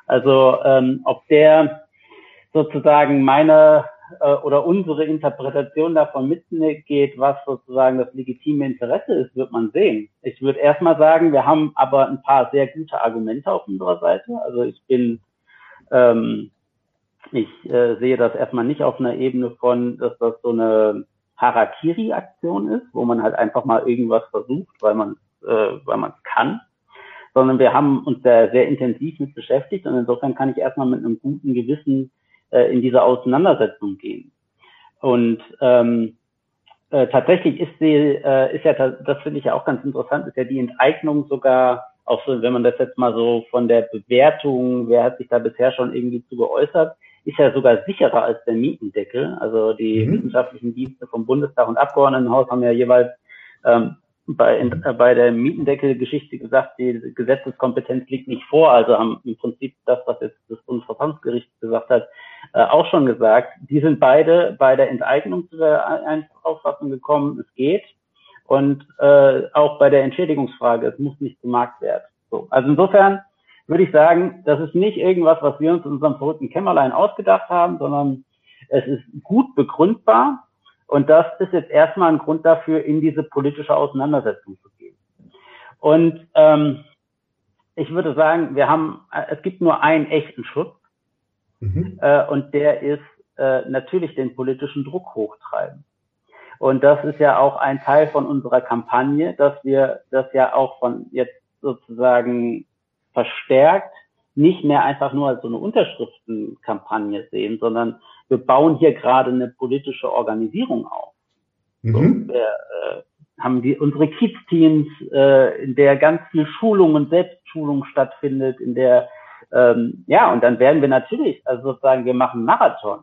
Also ähm, ob der sozusagen meine äh, oder unsere Interpretation davon mitgeht, was sozusagen das legitime Interesse ist, wird man sehen. Ich würde erstmal sagen, wir haben aber ein paar sehr gute Argumente auf unserer Seite. Also ich bin ähm, ich äh, sehe das erstmal nicht auf einer Ebene von, dass das so eine Harakiri-Aktion ist, wo man halt einfach mal irgendwas versucht, weil man äh, weil man es kann, sondern wir haben uns da sehr intensiv mit beschäftigt und insofern kann ich erstmal mit einem guten Gewissen äh, in diese Auseinandersetzung gehen. Und ähm, äh, tatsächlich ist die, äh, ist ja, das finde ich ja auch ganz interessant, ist ja die Enteignung sogar, auch so, wenn man das jetzt mal so von der Bewertung, wer hat sich da bisher schon irgendwie zu geäußert, ist ja sogar sicherer als der Mietendeckel. Also die mhm. wissenschaftlichen Dienste vom Bundestag und Abgeordnetenhaus haben ja jeweils ähm, bei, in, äh, bei der Mietendeckel-Geschichte gesagt, die Gesetzeskompetenz liegt nicht vor. Also haben im Prinzip das, was jetzt das Bundesverfassungsgericht gesagt hat, äh, auch schon gesagt. Die sind beide bei der Enteignung zu der Auffassung gekommen, es geht. Und äh, auch bei der Entschädigungsfrage, es muss nicht zum Marktwert. So. Also insofern würde ich sagen, das ist nicht irgendwas, was wir uns in unserem verrückten Kämmerlein ausgedacht haben, sondern es ist gut begründbar. Und das ist jetzt erstmal ein Grund dafür, in diese politische Auseinandersetzung zu gehen. Und ähm, ich würde sagen, wir haben, es gibt nur einen echten Schutz. Mhm. Äh, und der ist äh, natürlich den politischen Druck hochtreiben. Und das ist ja auch ein Teil von unserer Kampagne, dass wir das ja auch von jetzt sozusagen verstärkt nicht mehr einfach nur als so eine Unterschriftenkampagne sehen, sondern wir bauen hier gerade eine politische Organisierung auf. Mhm. Wir äh, haben die, unsere Kids-Teams, äh, in der ganz viel Schulung und Selbstschulung stattfindet, in der, ähm, ja, und dann werden wir natürlich, also sozusagen, wir machen Marathon.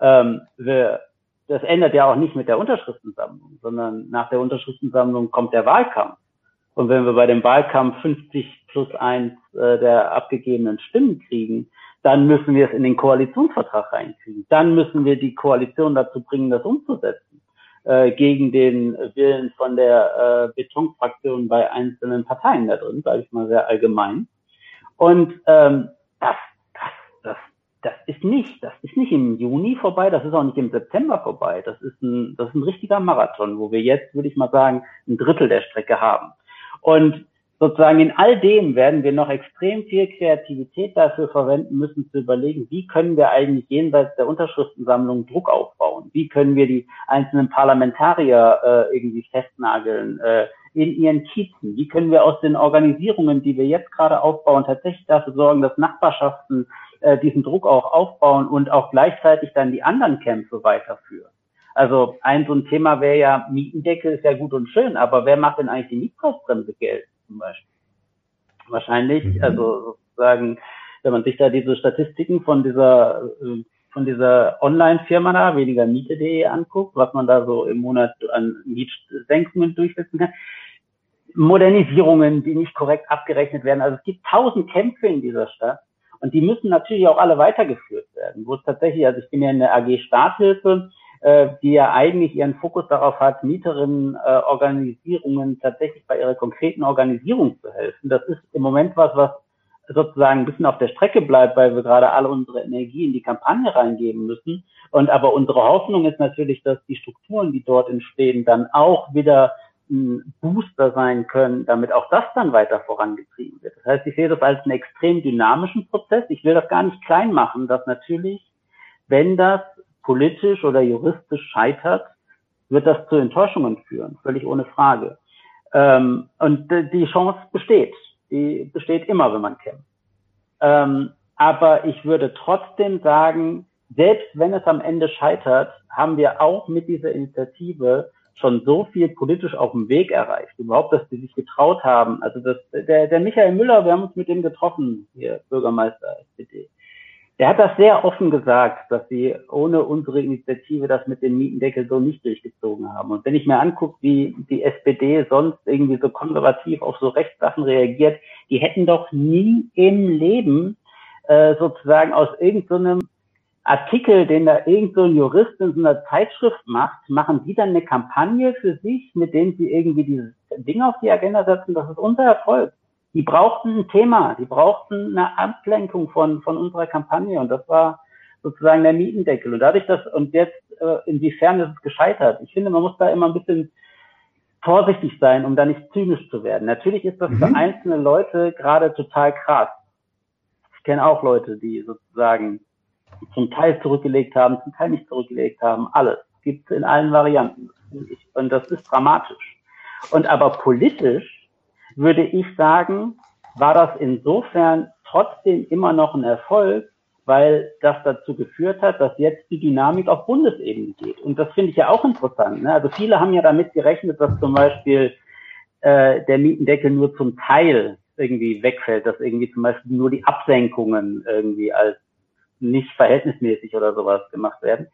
Ähm, wir, das ändert ja auch nicht mit der Unterschriftensammlung, sondern nach der Unterschriftensammlung kommt der Wahlkampf. Und wenn wir bei dem Wahlkampf 50 plus eins äh, der abgegebenen Stimmen kriegen, dann müssen wir es in den Koalitionsvertrag reinkriegen. Dann müssen wir die Koalition dazu bringen, das umzusetzen, äh, gegen den Willen von der äh, Betonfraktion bei einzelnen Parteien da drin, sage ich mal sehr allgemein. Und ähm, das, das, das, das ist nicht, das ist nicht im Juni vorbei, das ist auch nicht im September vorbei. Das ist ein, das ist ein richtiger Marathon, wo wir jetzt, würde ich mal sagen, ein Drittel der Strecke haben. Und sozusagen in all dem werden wir noch extrem viel Kreativität dafür verwenden müssen, zu überlegen, wie können wir eigentlich jenseits der Unterschriftensammlung Druck aufbauen? Wie können wir die einzelnen Parlamentarier äh, irgendwie festnageln äh, in ihren Kiezen? Wie können wir aus den Organisierungen, die wir jetzt gerade aufbauen, tatsächlich dafür sorgen, dass Nachbarschaften äh, diesen Druck auch aufbauen und auch gleichzeitig dann die anderen Kämpfe weiterführen? Also ein so ein Thema wäre ja, Mietendeckel ist ja gut und schön, aber wer macht denn eigentlich die Mietpreisbremse Geld? zum Beispiel. Wahrscheinlich, mhm. also sozusagen, wenn man sich da diese Statistiken von dieser von dieser Online-Firma da, weniger Miete.de anguckt, was man da so im Monat an Mietsenkungen durchsetzen kann. Modernisierungen, die nicht korrekt abgerechnet werden. Also es gibt tausend Kämpfe in dieser Stadt und die müssen natürlich auch alle weitergeführt werden. Wo es tatsächlich, also ich bin ja in der AG Starthilfe, äh, die ja eigentlich ihren Fokus darauf hat, Mieterinnen-Organisierungen äh, tatsächlich bei ihrer konkreten Organisierung zu helfen. Das ist im Moment was, was sozusagen ein bisschen auf der Strecke bleibt, weil wir gerade alle unsere Energie in die Kampagne reingeben müssen. Und aber unsere Hoffnung ist natürlich, dass die Strukturen, die dort entstehen, dann auch wieder ein Booster sein können, damit auch das dann weiter vorangetrieben wird. Das heißt, ich sehe das als einen extrem dynamischen Prozess. Ich will das gar nicht klein machen, dass natürlich, wenn das politisch oder juristisch scheitert, wird das zu Enttäuschungen führen, völlig ohne Frage. Ähm, und die Chance besteht. Die besteht immer, wenn man kämpft. Ähm, aber ich würde trotzdem sagen, selbst wenn es am Ende scheitert, haben wir auch mit dieser Initiative schon so viel politisch auf dem Weg erreicht. Überhaupt, dass die sich getraut haben. Also das, der, der Michael Müller, wir haben uns mit dem getroffen, hier Bürgermeister SPD. Der hat das sehr offen gesagt, dass sie ohne unsere Initiative das mit dem Mietendeckel so nicht durchgezogen haben. Und wenn ich mir angucke, wie die SPD sonst irgendwie so konservativ auf so Rechtssachen reagiert, die hätten doch nie im Leben äh, sozusagen aus irgendeinem so Artikel, den da irgendein so Jurist in so einer Zeitschrift macht, machen die dann eine Kampagne für sich, mit denen sie irgendwie dieses Ding auf die Agenda setzen. Das ist unser Erfolg die brauchten ein Thema, die brauchten eine Ablenkung von, von unserer Kampagne und das war sozusagen der Mietendeckel. Und dadurch, dass, und jetzt, äh, inwiefern ist es gescheitert? Ich finde, man muss da immer ein bisschen vorsichtig sein, um da nicht zynisch zu werden. Natürlich ist das mhm. für einzelne Leute gerade total krass. Ich kenne auch Leute, die sozusagen zum Teil zurückgelegt haben, zum Teil nicht zurückgelegt haben, alles. Gibt es in allen Varianten. Und das ist dramatisch. Und aber politisch würde ich sagen, war das insofern trotzdem immer noch ein Erfolg, weil das dazu geführt hat, dass jetzt die Dynamik auf Bundesebene geht. Und das finde ich ja auch interessant. Ne? Also viele haben ja damit gerechnet, dass zum Beispiel äh, der Mietendeckel nur zum Teil irgendwie wegfällt, dass irgendwie zum Beispiel nur die Absenkungen irgendwie als nicht verhältnismäßig oder sowas gemacht werden.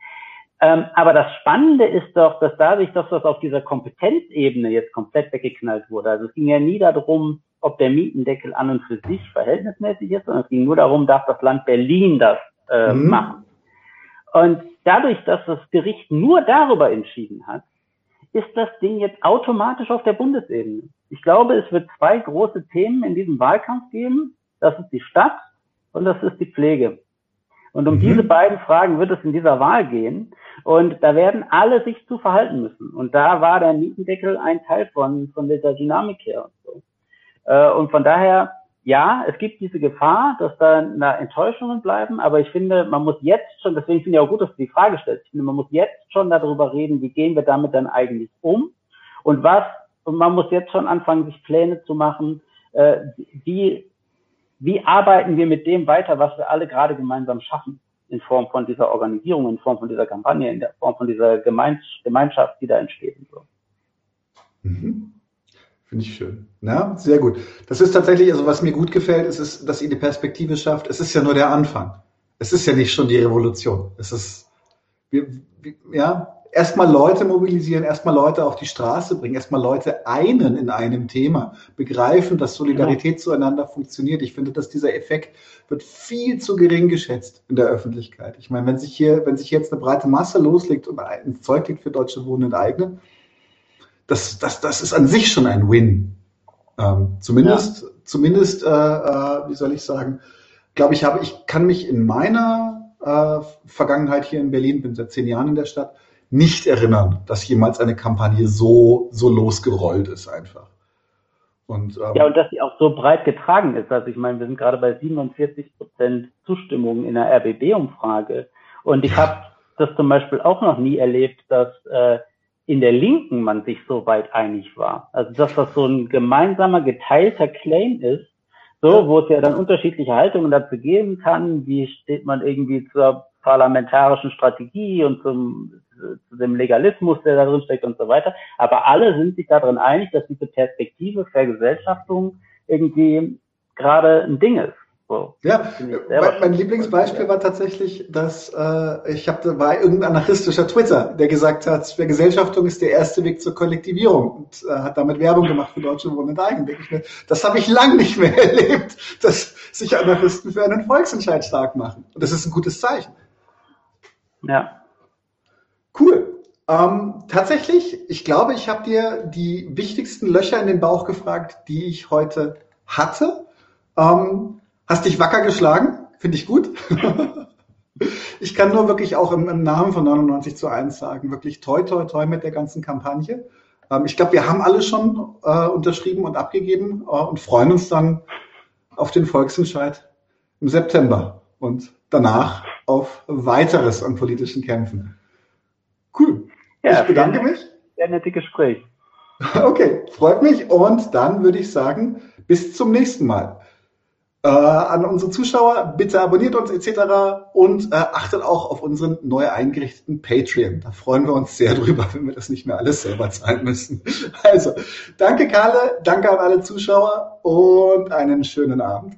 Ähm, aber das Spannende ist doch, dass dadurch, dass das auf dieser Kompetenzebene jetzt komplett weggeknallt wurde, also es ging ja nie darum, ob der Mietendeckel an und für sich verhältnismäßig ist, sondern es ging nur darum, darf das Land Berlin das äh, mhm. machen. Und dadurch, dass das Gericht nur darüber entschieden hat, ist das Ding jetzt automatisch auf der Bundesebene. Ich glaube, es wird zwei große Themen in diesem Wahlkampf geben. Das ist die Stadt und das ist die Pflege. Und um mhm. diese beiden Fragen wird es in dieser Wahl gehen. Und da werden alle sich zu verhalten müssen. Und da war der Mietendeckel ein Teil von, von dieser Dynamik her und so. Äh, und von daher, ja, es gibt diese Gefahr, dass da na, Enttäuschungen bleiben, aber ich finde, man muss jetzt schon, deswegen finde ich auch gut, dass du die Frage stellst, ich finde, man muss jetzt schon darüber reden, wie gehen wir damit dann eigentlich um und was, und man muss jetzt schon anfangen, sich Pläne zu machen, äh, wie wie arbeiten wir mit dem weiter, was wir alle gerade gemeinsam schaffen, in Form von dieser Organisierung, in Form von dieser Kampagne, in der Form von dieser Gemeinschaft, die da entsteht. So. Mhm. Finde ich schön. Na, sehr gut. Das ist tatsächlich, also was mir gut gefällt, ist, ist, dass ihr die Perspektive schafft. Es ist ja nur der Anfang. Es ist ja nicht schon die Revolution. Es ist, wir, wir, ja, erstmal Leute mobilisieren, erstmal Leute auf die Straße bringen, erstmal Leute einen in einem Thema, begreifen, dass Solidarität genau. zueinander funktioniert. Ich finde, dass dieser Effekt wird viel zu gering geschätzt in der Öffentlichkeit. Ich meine, wenn sich hier, wenn sich jetzt eine breite Masse loslegt und ein Zeug liegt für deutsche Wohnen enteignen, das, das, das ist an sich schon ein Win. Ähm, zumindest, ja. zumindest, äh, äh, wie soll ich sagen, glaube ich, habe ich kann mich in meiner äh, Vergangenheit hier in Berlin, bin seit zehn Jahren in der Stadt, nicht erinnern, dass jemals eine Kampagne so, so losgerollt ist einfach. Und, ähm, ja, und dass sie auch so breit getragen ist. Also ich meine, wir sind gerade bei 47 Prozent Zustimmung in der RBB-Umfrage. Und ich ja. habe das zum Beispiel auch noch nie erlebt, dass äh, in der Linken man sich so weit einig war. Also dass das so ein gemeinsamer, geteilter Claim ist, so, wo es ja dann unterschiedliche Haltungen dazu geben kann. Wie steht man irgendwie zur parlamentarischen Strategie und zum, zu dem Legalismus, der da drin steckt und so weiter. Aber alle sind sich darin einig, dass diese Perspektive Vergesellschaftung irgendwie gerade ein Ding ist. So, ja, mein, mein Lieblingsbeispiel war tatsächlich, dass äh, ich habe war irgendein anarchistischer Twitter, der gesagt hat, Vergesellschaftung ist der erste Weg zur Kollektivierung und äh, hat damit Werbung gemacht für deutsche Wohnen eigen. Das habe ich lang nicht mehr erlebt, dass sich Anarchisten für einen Volksentscheid stark machen. Und das ist ein gutes Zeichen. Ja. Cool. Ähm, tatsächlich, ich glaube, ich habe dir die wichtigsten Löcher in den Bauch gefragt, die ich heute hatte. Ähm, Hast dich wacker geschlagen, finde ich gut. ich kann nur wirklich auch im, im, Namen von 99 zu 1 sagen, wirklich toi, toi, toi mit der ganzen Kampagne. Ähm, ich glaube, wir haben alle schon äh, unterschrieben und abgegeben äh, und freuen uns dann auf den Volksentscheid im September und danach auf weiteres an politischen Kämpfen. Cool. Ja, ich bedanke sehr, mich. Sehr nette Gespräch. Okay, freut mich und dann würde ich sagen, bis zum nächsten Mal. Äh, an unsere Zuschauer, bitte abonniert uns etc. und äh, achtet auch auf unseren neu eingerichteten Patreon. Da freuen wir uns sehr drüber, wenn wir das nicht mehr alles selber zahlen müssen. Also, danke Karle, danke an alle Zuschauer und einen schönen Abend.